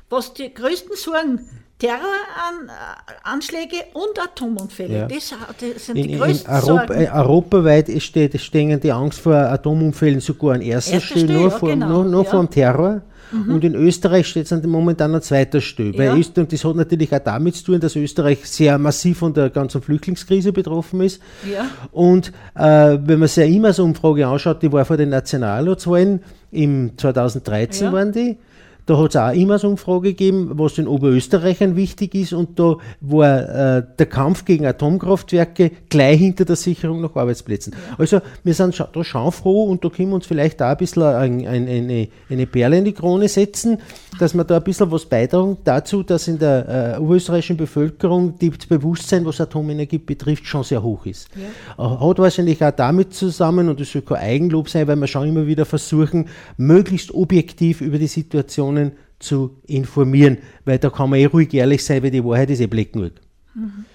B: was die größten Sorgen Terroranschläge und Atomunfälle. Ja. Das, das, sind in, die größten in Europa, Sorgen.
A: Europaweit steht, stehen die Angst vor Atomunfällen sogar an erster Stelle, nur, ja, vor, genau. nur, nur ja. vor dem Terror. Mhm. Und in Österreich steht es momentan an zweiter Stelle. Weil Österreich, das hat natürlich auch damit zu tun, dass Österreich sehr massiv von der ganzen Flüchtlingskrise betroffen ist.
B: Ja.
A: Und äh, wenn man sich eine IMAS-Umfrage anschaut, die war vor den Nationalratswahlen, im 2013 waren die, da hat es auch immer so eine Umfrage gegeben, was den Oberösterreichern wichtig ist und da war äh, der Kampf gegen Atomkraftwerke gleich hinter der Sicherung nach Arbeitsplätzen. Also wir sind da schon froh und da können wir uns vielleicht auch ein bisschen ein, ein, eine, eine Perle in die Krone setzen, dass wir da ein bisschen was beitragen dazu, dass in der äh, oberösterreichischen Bevölkerung das Bewusstsein, was Atomenergie betrifft, schon sehr hoch ist. Ja. Hat wahrscheinlich auch damit zusammen, und das soll kein Eigenlob sein, weil wir schon immer wieder versuchen, möglichst objektiv über die Situation Personen zu informieren, weil da kann man eh ruhig ehrlich sein, weil die Wahrheit ist eh blick genug. Mhm.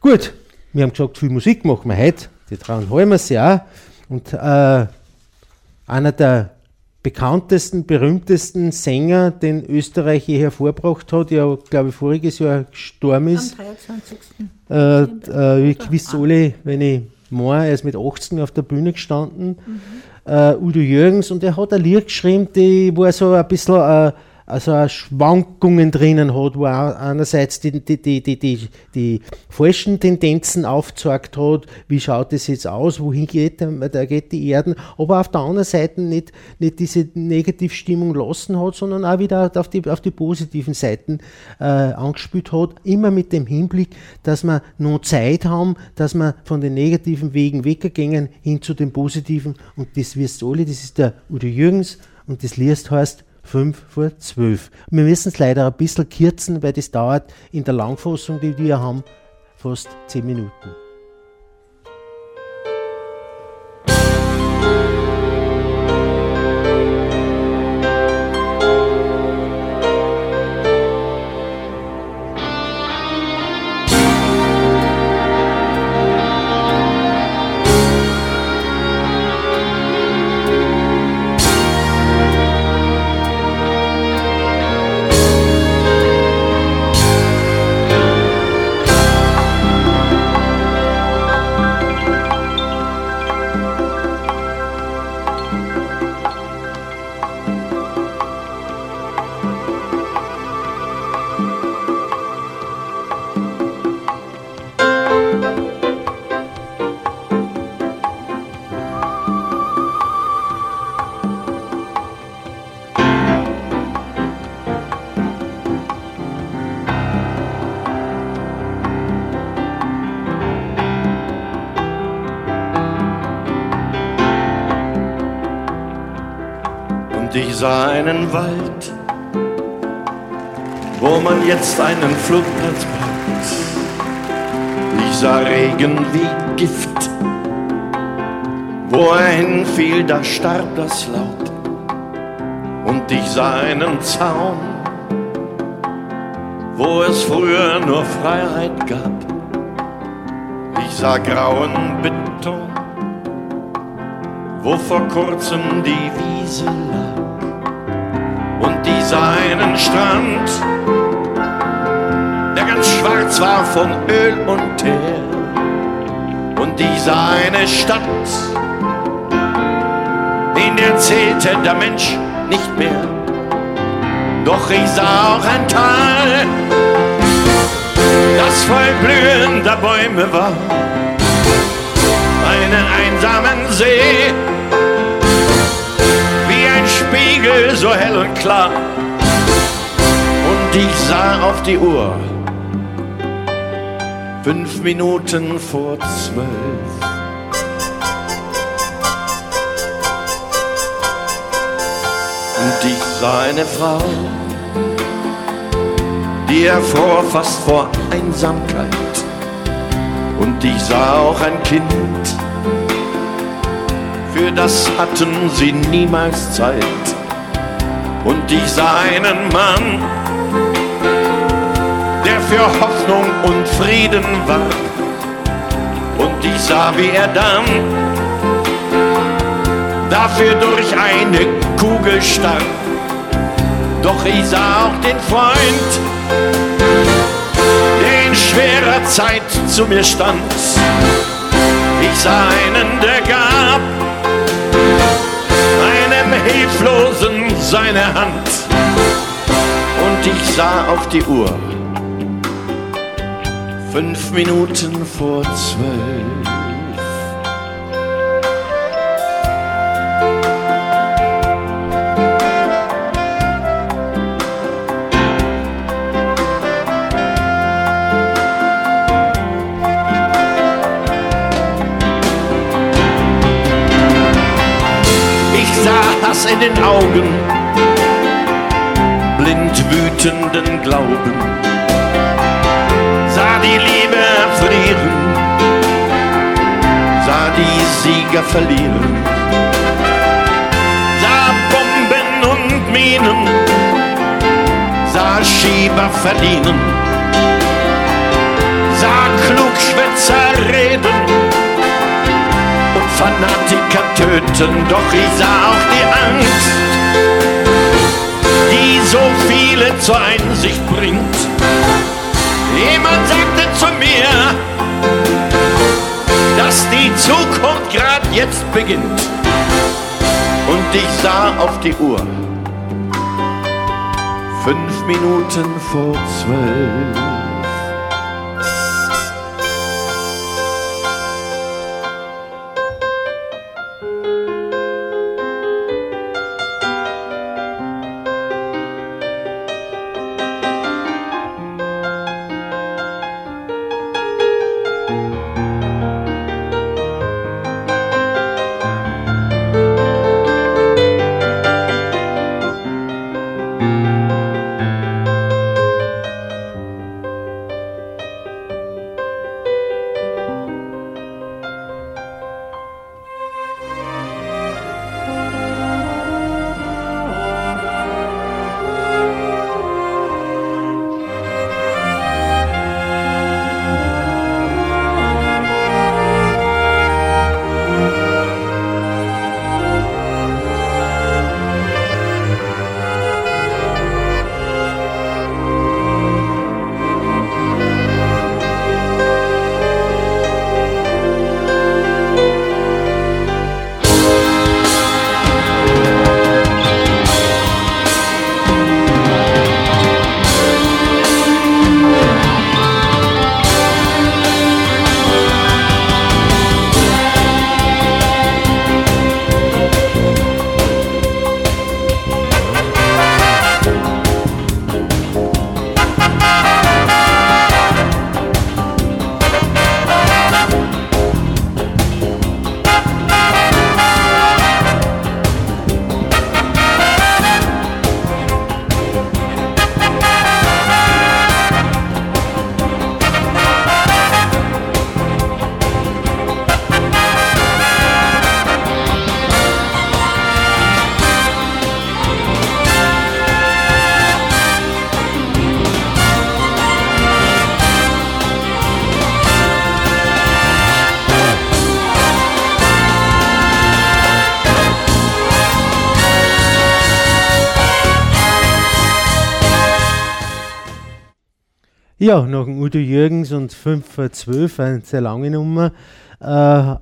A: Gut, wir haben gesagt, viel Musik machen wir heute, die trauen halten wir sie auch. Und äh, einer der bekanntesten, berühmtesten Sänger, den Österreich je hervorgebracht hat, ja, glaube ich, voriges Jahr gestorben ist. Am 23. Äh, äh, ich wisst alle, wenn ich meine, er ist mit 18 auf der Bühne gestanden. Mhm äh, Udo Jürgens und er hat ein Lied geschrieben, die, wo er so ein bisschen äh, also Schwankungen drinnen hat, wo er einerseits die, die, die, die, die, die falschen Tendenzen aufgezeigt hat, wie schaut es jetzt aus, wohin geht, der, geht die Erden, aber auf der anderen Seite nicht, nicht diese Negativstimmung lassen hat, sondern auch wieder auf die, auf die positiven Seiten äh, angespielt hat, immer mit dem Hinblick, dass wir noch Zeit haben, dass wir von den negativen Wegen weggehen hin zu den positiven. Und das wirst du alle, das ist der Udo Jürgens und das Lied heißt 5 vor 12. Wir müssen es leider ein bisschen kürzen, weil das dauert in der Langfassung, die wir haben, fast 10 Minuten.
F: Sah einen Wald, wo man jetzt einen Flugplatz baut. Ich sah Regen wie Gift, wo er hinfiel, da starb das laut. und ich sah einen Zaun, wo es früher nur Freiheit gab. Ich sah grauen Beton, wo vor kurzem die Wiese lag. Und ich sah einen Strand, der ganz schwarz war von Öl und Teer. Und ich sah eine Stadt, in der zählte der Mensch nicht mehr. Doch ich sah auch ein Tal, das voll blühender Bäume war. Einen einsamen See, wie ein Spiegel so hell und klar. Ich sah auf die Uhr, fünf Minuten vor zwölf. Und ich sah eine Frau, die erfror fast vor Einsamkeit. Und ich sah auch ein Kind, für das hatten sie niemals Zeit. Und ich sah einen Mann, für Hoffnung und Frieden war. Und ich sah, wie er dann dafür durch eine Kugel starb. Doch ich sah auch den Freund, der in schwerer Zeit zu mir stand. Ich sah einen, der gab einem Hilflosen seine Hand. Und ich sah auf die Uhr, fünf Minuten vor zwölf. Ich sah Hass in den Augen, blind wütenden Glauben, die Liebe frieren, sah die Sieger verlieren, sah Bomben und Minen, sah Schieber verdienen, sah Klugschwätzer reden und Fanatiker töten, doch ich sah auch die Angst, die so viele zur Einsicht bringt. Jemand sagte zu mir, dass die Zukunft gerade jetzt beginnt. Und ich sah auf die Uhr, fünf Minuten vor zwölf.
A: Ja, nach dem Udo Jürgens und 5 vor 12, eine sehr lange Nummer, äh,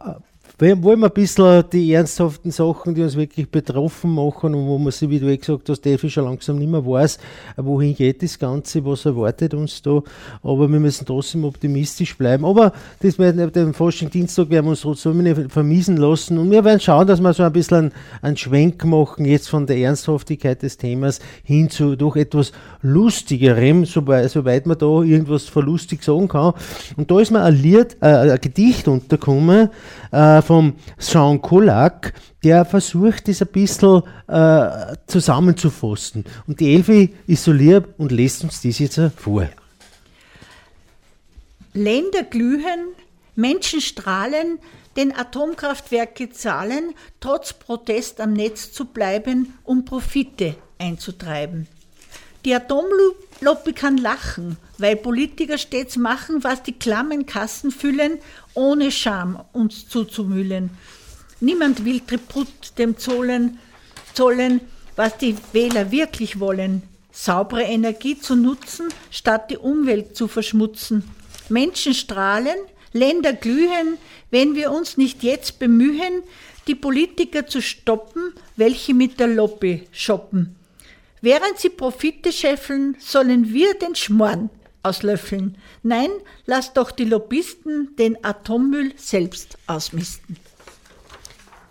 A: wollen wir ein bisschen die ernsthaften Sachen, die uns wirklich betroffen machen und wo man sich, wie du eh gesagt hast, Steffi schon langsam nicht mehr weiß, wohin geht das Ganze, was erwartet uns da. Aber wir müssen trotzdem optimistisch bleiben. Aber das mit dem Forschungsdienstag werden wir uns trotzdem nicht vermiesen lassen und wir werden schauen, dass wir so ein bisschen einen, einen Schwenk machen, jetzt von der Ernsthaftigkeit des Themas hin zu doch etwas Lustigerem, soweit, soweit man da irgendwas verlustig sagen kann. Und da ist mir ein Lied, äh, ein Gedicht untergekommen, äh, vom Jean Colac, der versucht, das ein bisschen äh, zusammenzufassen. Und die Elfi ist so lieb und lässt uns das jetzt vor.
B: Länder glühen, Menschen strahlen, den Atomkraftwerke zahlen, trotz Protest am Netz zu bleiben, um Profite einzutreiben. Die Atomlobby kann lachen, weil Politiker stets machen, was die klammen Kassen füllen, ohne Scham uns zuzumüllen. Niemand will Tribut dem zollen, zollen, was die Wähler wirklich wollen. Saubere Energie zu nutzen, statt die Umwelt zu verschmutzen. Menschen strahlen, Länder glühen, wenn wir uns nicht jetzt bemühen, die Politiker zu stoppen, welche mit der Lobby shoppen. Während sie Profite scheffeln, sollen wir den Schmorn auslöffeln. Nein, lass doch die Lobbyisten den Atommüll selbst ausmisten.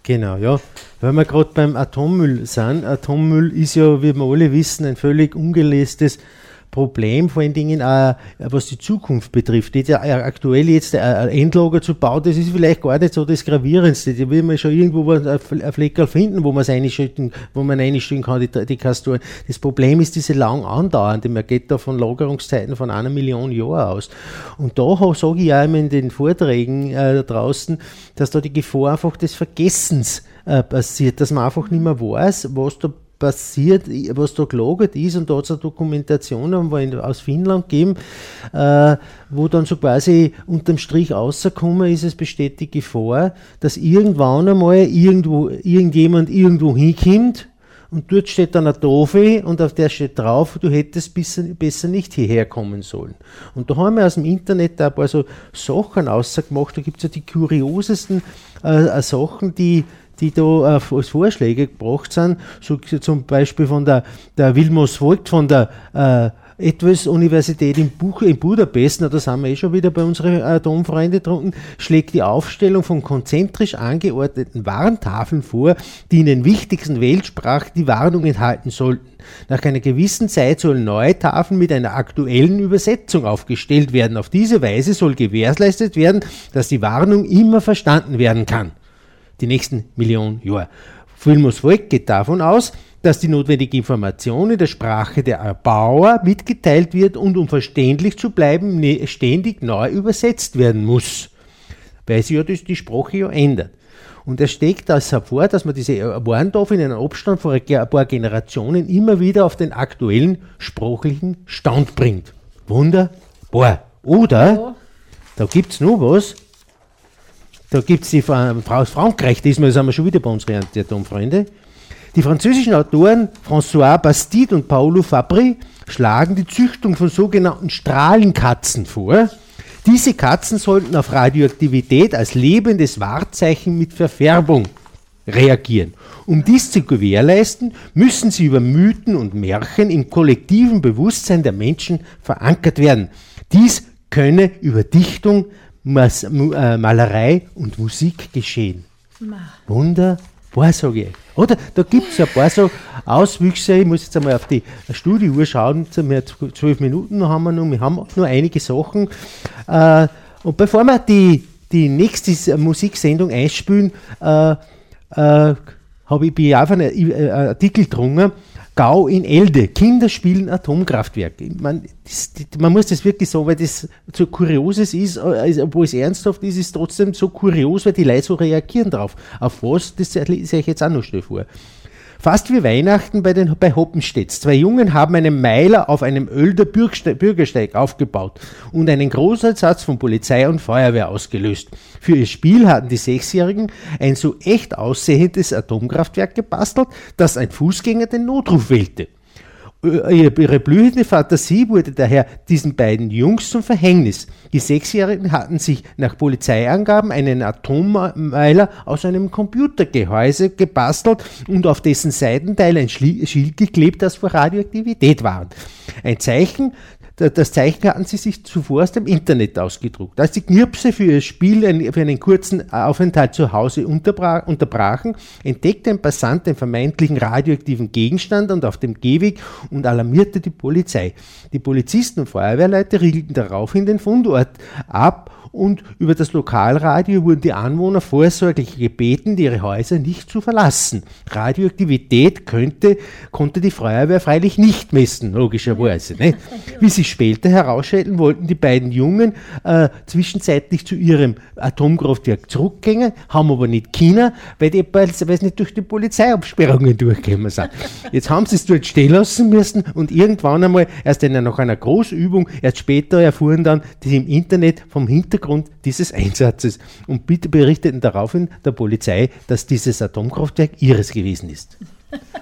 A: Genau, ja. Wenn wir gerade beim Atommüll sind, Atommüll ist ja, wie wir alle wissen, ein völlig ungelestes Problem, vor allen Dingen auch, was die Zukunft betrifft. Jetzt, aktuell jetzt ein Endlager zu bauen, das ist vielleicht gar nicht so das Gravierendste. Da will man schon irgendwo ein Fleckerl finden, wo einstellen, wo man einstellen kann, die, die Kastoren. Das Problem ist diese lang andauernde. Man geht da von Lagerungszeiten von einer Million Jahren aus. Und da sage ich auch immer in den Vorträgen äh, da draußen, dass da die Gefahr einfach des Vergessens äh, passiert, dass man einfach nicht mehr weiß, was da passiert, was da gelagert ist und da hat es eine Dokumentation aus Finnland gegeben, äh, wo dann so quasi unterm Strich rausgekommen ist, es besteht die Gefahr, dass irgendwann einmal irgendwo, irgendjemand irgendwo hinkommt und dort steht dann eine Tafel und auf der steht drauf, du hättest besser, nicht hierher kommen sollen. Und da haben wir aus dem Internet ein paar so Sachen ausgemacht, da gibt es ja die kuriosesten äh, Sachen, die die da äh, als Vorschläge gebracht sind, so zum Beispiel von der, der Wilmos Voigt von der äh, etwas Universität in, Buch, in Budapest, na, da sind wir eh schon wieder bei unseren Atomfreunde drunten, schlägt die Aufstellung von konzentrisch angeordneten Warntafeln vor, die in den wichtigsten Weltsprachen die Warnung enthalten sollten. Nach einer gewissen Zeit sollen neue Tafeln mit einer aktuellen Übersetzung aufgestellt werden. Auf diese Weise soll gewährleistet werden, dass die Warnung immer verstanden werden kann die nächsten Millionen Jahre. Filmus Volk geht davon aus, dass die notwendige Information in der Sprache der Erbauer mitgeteilt wird und um verständlich zu bleiben, ne, ständig neu übersetzt werden muss, weil sich ja die Sprache ja ändert. Und er steckt das hervor, dass man diese Warndorf in einem Abstand von ein paar Generationen immer wieder auf den aktuellen sprachlichen Stand bringt. Wunderbar. Oder, da gibt es noch was, da gibt es die Frau aus Frankreich, diesmal sind wir schon wieder bei unseren Anti-Atom-Freunde. Die französischen Autoren François Bastide und Paulo Fabri schlagen die Züchtung von sogenannten Strahlenkatzen vor. Diese Katzen sollten auf Radioaktivität als lebendes Wahrzeichen mit Verfärbung reagieren. Um dies zu gewährleisten, müssen sie über Mythen und Märchen im kollektiven Bewusstsein der Menschen verankert werden. Dies könne über Dichtung, Mas, äh, Malerei und Musik geschehen. Wunderbar, sage ich. Oder da gibt es ja ein paar so Auswüchse. Ich muss jetzt einmal auf die Studiouhr schauen. Wir zwölf Minuten haben wir noch. Wir haben nur einige Sachen. Äh, und bevor wir die, die nächste Musiksendung einspielen, äh, äh, habe ich bei auf einen äh, Artikel drungen Gau in Elde. Kinder spielen Atomkraftwerke. Man, das, man muss das wirklich sagen, weil das so kurioses ist, also, obwohl es ernsthaft ist, ist trotzdem so kurios, weil die Leute so reagieren drauf. Auf was, das sehe ich jetzt auch noch schnell vor. Fast wie Weihnachten bei, den, bei Hoppenstedt. Zwei Jungen haben einen Meiler auf einem Ölder Bürgersteig aufgebaut und einen Großeinsatz von Polizei und Feuerwehr ausgelöst. Für ihr Spiel hatten die Sechsjährigen ein so echt aussehendes Atomkraftwerk gebastelt, dass ein Fußgänger den Notruf wählte. Ihre blühende Fantasie wurde daher diesen beiden Jungs zum Verhängnis. Die Sechsjährigen hatten sich nach Polizeiangaben einen Atommeiler aus einem Computergehäuse gebastelt und auf dessen Seitenteil ein Schild geklebt, das vor Radioaktivität warnt. Ein Zeichen, das Zeichen hatten sie sich zuvor aus dem Internet ausgedruckt. Als die Knirpse für ihr Spiel für einen kurzen Aufenthalt zu Hause unterbrachen, entdeckte ein Passant den vermeintlichen radioaktiven Gegenstand und auf dem Gehweg und alarmierte die Polizei. Die Polizisten und Feuerwehrleute riegelten daraufhin den Fundort ab und über das Lokalradio wurden die Anwohner vorsorglich gebeten, ihre Häuser nicht zu verlassen. Radioaktivität könnte, konnte die Feuerwehr freilich nicht messen, logischerweise. Ne? Wie sich später herausstellten, wollten die beiden Jungen äh, zwischenzeitlich zu ihrem Atomkraftwerk zurückgehen, haben aber nicht China, weil, die, sie nicht durch die Polizeiabsperrungen durchgekommen sind. Jetzt haben sie es dort stehen lassen müssen und irgendwann einmal, erst nach einer Großübung, erst später erfuhren dann, dass im Internet vom Hintergrund Hintergrund dieses Einsatzes und bitte berichteten daraufhin der Polizei, dass dieses Atomkraftwerk ihres gewesen ist.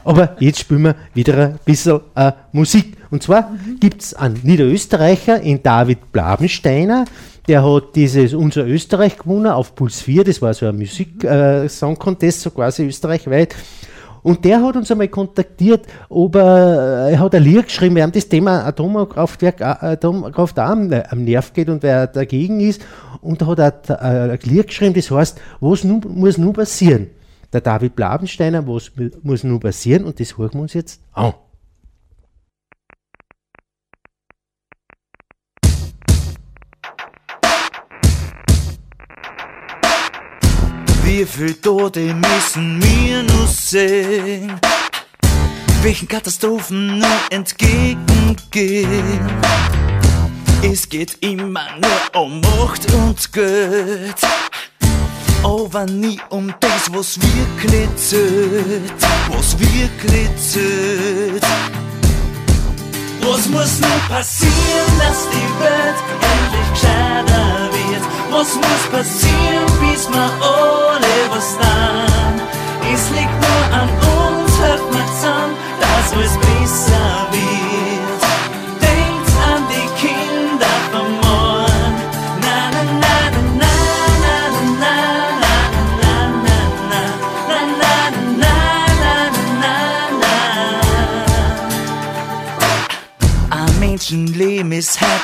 A: Aber jetzt spielen wir wieder ein bisschen äh, Musik. Und zwar mhm. gibt es einen Niederösterreicher, in David Blabensteiner, der hat dieses Unser Österreich gewonnen auf Puls 4, das war so ein Musik-Song-Contest, äh, so quasi österreichweit. Und der hat uns einmal kontaktiert, ob er, er hat ein Lied geschrieben, wir haben das Thema Atomkraftwerk, äh, Atomkraft am, am Nerv geht und wer dagegen ist. Und da hat er ein Lied geschrieben, das heißt, was nu, muss nun passieren? Der David Blabensteiner, was muss nun passieren? Und das hören wir uns jetzt an.
G: Wie viel Tote müssen wir nur sehen? Welchen Katastrophen nur entgegengehen? Es geht immer nur um Macht und Geld, aber nie um das, was wirklich zählt, was wirklich zählt. Was muss nun passieren, dass die Welt endlich gescheiter wird? Was muss passieren, bis wir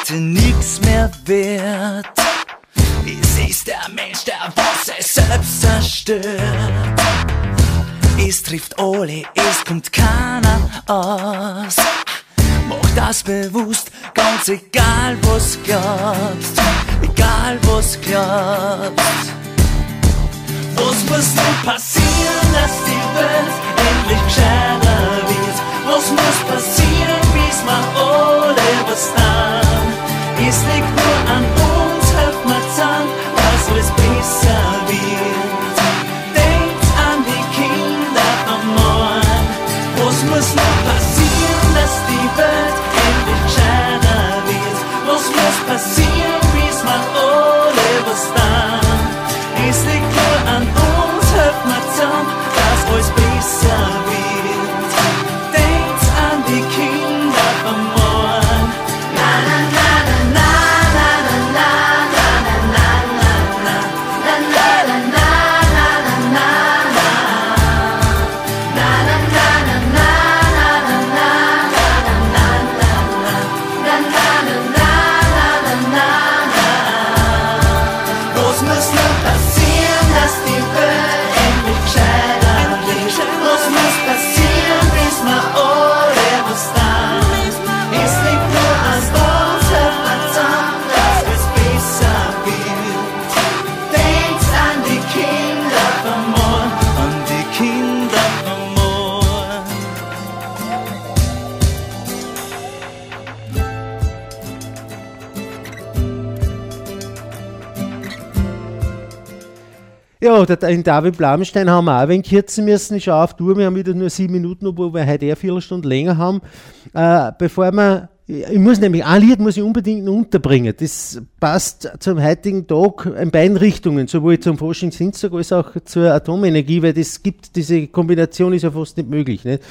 G: heute nichts mehr wert. Es ist der Mensch, der was er selbst zerstört. Es trifft alle, es kommt keiner aus. Mach das bewusst, ganz egal was
A: Ja, der, in David Blamenstein haben wir auch ein kürzen müssen. Ich schaue auf Uhr, wir haben wieder nur sieben Minuten, obwohl wir heute eher vier Stunden länger haben. Äh, bevor wir, ich muss nämlich, ein Lied muss ich unbedingt unterbringen. Das passt zum heutigen Tag in beiden Richtungen, sowohl zum Forschungsdienstag als auch zur Atomenergie, weil das gibt, diese Kombination ist ja fast nicht möglich. Nicht?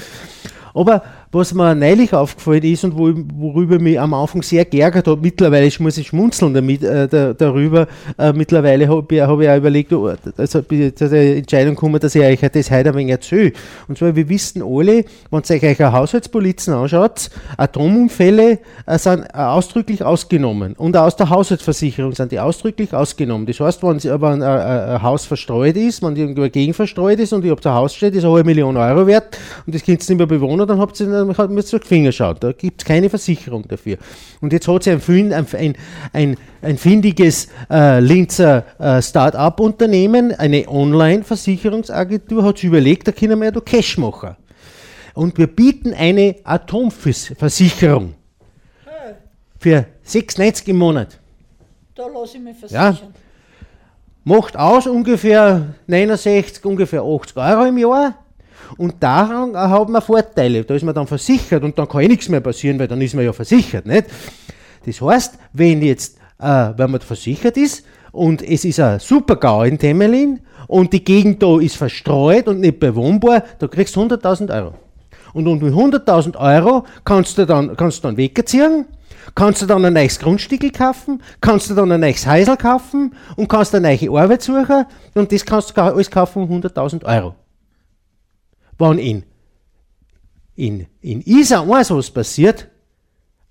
A: Aber was mir neulich aufgefallen ist und wo, worüber mich am Anfang sehr geärgert hat, mittlerweile muss ich schmunzeln damit, äh, da, darüber, äh, mittlerweile habe ich, hab ich auch überlegt, oh, also bin zu der Entscheidung gekommen, dass ich euch das heute ein wenig erzähle. Und zwar, wir wissen alle, wenn ihr euch eine Haushaltspolizen anschaut, Atomunfälle äh, sind äh, ausdrücklich ausgenommen. Und auch aus der Haushaltsversicherung sind die ausdrücklich ausgenommen. Das heißt, wenn, wenn ein, ein, Haus verstreut ist, wenn irgendwo dagegen verstreut ist und ich auf der Haus steht, ist eine halbe Million Euro wert und das könnt ihr nicht mehr bewohnen, dann habt ihr ihr auf die Finger schauen. Da gibt es keine Versicherung dafür. Und jetzt hat sie ein, ein, ein, ein findiges äh, Linzer äh, Start-up-Unternehmen, eine Online-Versicherungsagentur, hat sich überlegt, da können wir ja Cash machen. Und wir bieten eine Atomversicherung für 6,90 im Monat.
B: Da lasse ich mich versichern. Ja.
A: Macht aus ungefähr 69, ungefähr 80 Euro im Jahr. Und daran hat man Vorteile. Da ist man dann versichert und dann kann eh nichts mehr passieren, weil dann ist man ja versichert. Nicht? Das heißt, wenn jetzt, äh, wenn man versichert ist und es ist ein super Gau in Temelin und die Gegend da ist verstreut und nicht bewohnbar, da kriegst du 100.000 Euro. Und mit 100.000 Euro kannst du dann, kannst du dann wegziehen, kannst du dann ein neues Grundstück kaufen, kannst du dann ein neues Häusl kaufen und kannst eine neue Arbeit suchen und das kannst du alles kaufen um 100.000 Euro wenn in, in, in Isar eins was passiert,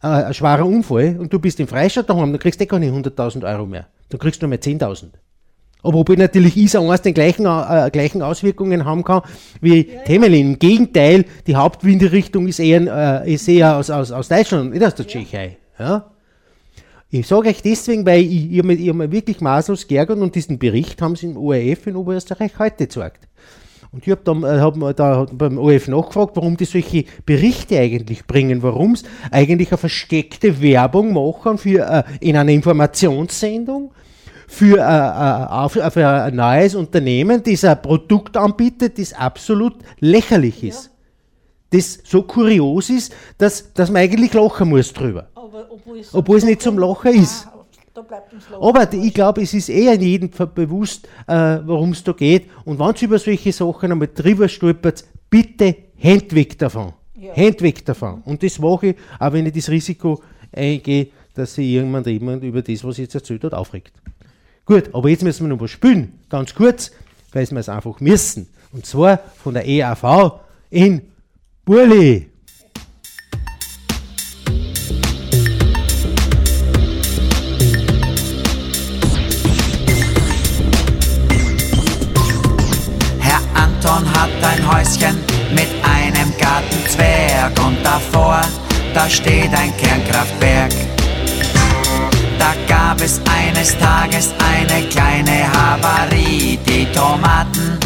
A: äh, ein schwerer Unfall, und du bist im Freistaat daheim, dann kriegst du eh gar nicht 100.000 Euro mehr. Dann kriegst du nur mehr 10.000. Aber ob ich natürlich Isar 1 den gleichen, äh, gleichen Auswirkungen haben kann wie ja, Temelin. Im Gegenteil, die Hauptwindrichtung ist eher, äh, ist eher aus, aus, aus Deutschland, nicht aus der Tschechei. Ja? Ich sage euch deswegen, weil ich, ich hab mich wirklich maßlos geärgert und diesen Bericht haben sie im ORF in Oberösterreich heute gezeigt. Und ich habe dann äh, hab da beim OF nachgefragt, warum die solche Berichte eigentlich bringen, warum es eigentlich eine versteckte Werbung machen für, äh, in einer Informationssendung für, äh, äh, für ein neues Unternehmen, das ein Produkt anbietet, das absolut lächerlich ist. Ja. Das so kurios ist, dass, dass man eigentlich lachen muss drüber. Obwohl es nicht zum Lachen ist. Da bleibt uns Aber ich glaube, es ist eher jedem bewusst, äh, worum es da geht. Und wenn es über solche Sachen einmal drüber stolpert, bitte Hand weg davon. Ja. Hand weg davon. Und das mache ich, auch wenn ich das Risiko eingehe, dass sich irgendwann jemand über das, was ich jetzt erzählt habe, aufregt. Gut, aber jetzt müssen wir noch was spielen. Ganz kurz, weil wir es einfach müssen. Und zwar von der EAV in Burli.
H: Da steht ein Kernkraftwerk. Da gab es eines Tages eine kleine Havarie, die Tomaten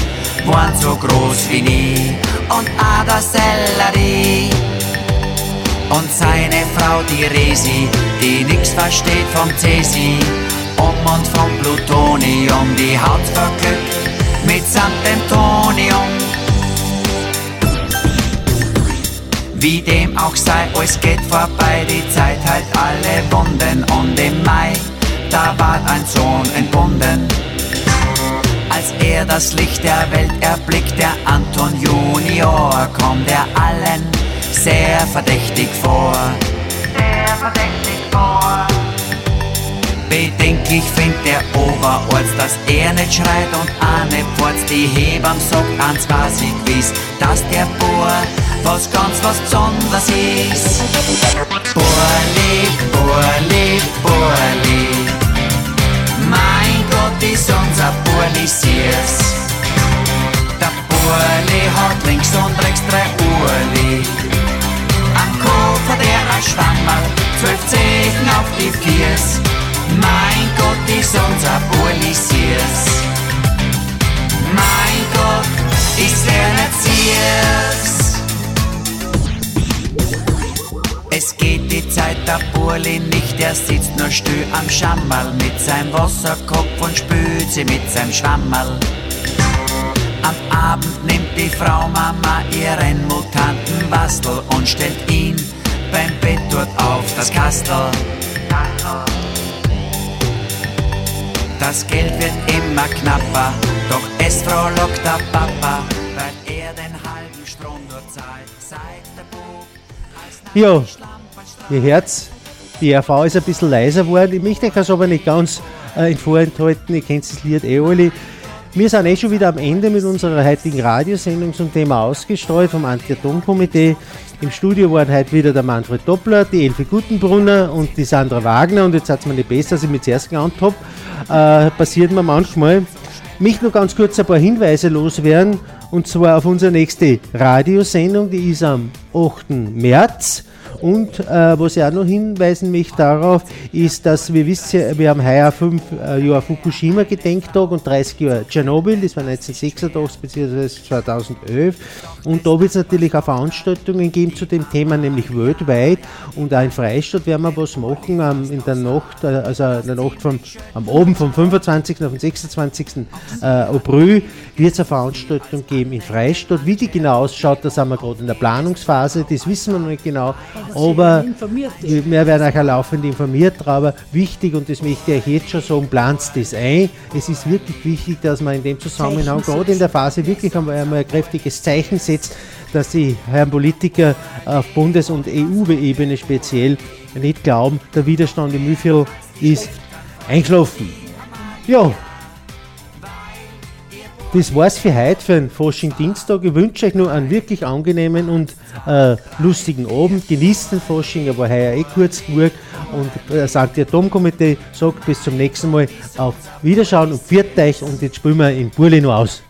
H: waren so groß wie nie und der Sellerie. Und seine Frau, die Resi, die nix versteht vom Cesi, um und vom Plutonium, die Haut verglückt mitsamt dem Tonium. Wie dem auch sei, es geht vorbei, die Zeit heilt alle Wunden und im Mai, da ward ein Sohn entbunden. Als er das Licht der Welt erblickt, der Anton Junior, kommt er allen sehr verdächtig vor. Sehr verdächtig vor. Bedenklich findet der Oberarzt, dass er nicht schreit und nicht furzt. Die Hebam sagt ans was ich gewiss, dass der Bohr was ganz was Besonderes ist. Bohrli, Bohrli, Bohrli, mein Gott ist unser Bohrli süß. Der Bohrli hat links und rechts drei Uhrli. Am Koffer der ein Schwammerl, zwölf Zehen auf die Kiers. Mein Gott ist unser Polizist. Mein Gott ist er nicht Es geht die Zeit der Burli nicht, er sitzt nur still am Schammerl mit seinem Wasserkopf und spült sie mit seinem Schwammerl. Am Abend nimmt die Frau Mama ihren mutanten Bastel und stellt ihn beim Bett dort auf das Kastel. Das Geld wird immer knapper, doch es frohlockt der Papa, weil er den halben Strom nur zahlt, seit der
A: Ja, ihr Herz, die RV ist ein bisschen leiser geworden. Ich möchte euch aber nicht ganz äh, in Vorenthalten. Ihr kennt das Lied eh alle. Wir sind eh schon wieder am Ende mit unserer heutigen Radiosendung zum Thema ausgestrahlt vom Anti-Atom-Komitee. Im Studio waren heute wieder der Manfred Doppler, die Elfi Gutenbrunner und die Sandra Wagner. Und jetzt hat es mir nicht besser, als ich mich zuerst genannt habe. Äh, passiert mir manchmal. Mich nur ganz kurz ein paar Hinweise loswerden. Und zwar auf unsere nächste Radiosendung, die ist am 8. März. Und äh, was ich auch noch hinweisen möchte darauf, ist, dass wir wissen, wir haben heuer fünf äh, Jahre Fukushima Gedenktag und 30 Jahre Tschernobyl, das war 1986 bzw. 2011. Und da wird es natürlich auch Veranstaltungen geben zu dem Thema, nämlich weltweit. Und auch in Freistadt werden wir was machen ähm, in der Nacht, äh, also in der Nacht vom, am Abend vom 25. auf den 26. Äh, April wird es eine Veranstaltung geben in Freistadt. Wie die genau ausschaut, da sind wir gerade in der Planungsphase, das wissen wir noch nicht genau. Aber wir werden auch laufend informiert darüber. Wichtig, und das möchte ich euch jetzt schon sagen, plant das ein. Es ist wirklich wichtig, dass man in dem Zusammenhang, gerade in der Phase, wirklich einmal ein kräftiges Zeichen setzt, dass die Herren Politiker auf Bundes- und EU-Ebene speziell nicht glauben, der Widerstand im Mühlviertel ist eingeschlafen. Ja, das war's für heute, für den Fasching-Dienstag. Ich wünsche euch nur einen wirklich angenehmen und äh, lustigen Abend. Genießt den Fasching, er war heuer eh kurz genug. Und das Anti-Atom-Komitee sagt bis zum nächsten Mal auf Wiederschauen und viert euch und jetzt spielen wir in Burli noch aus.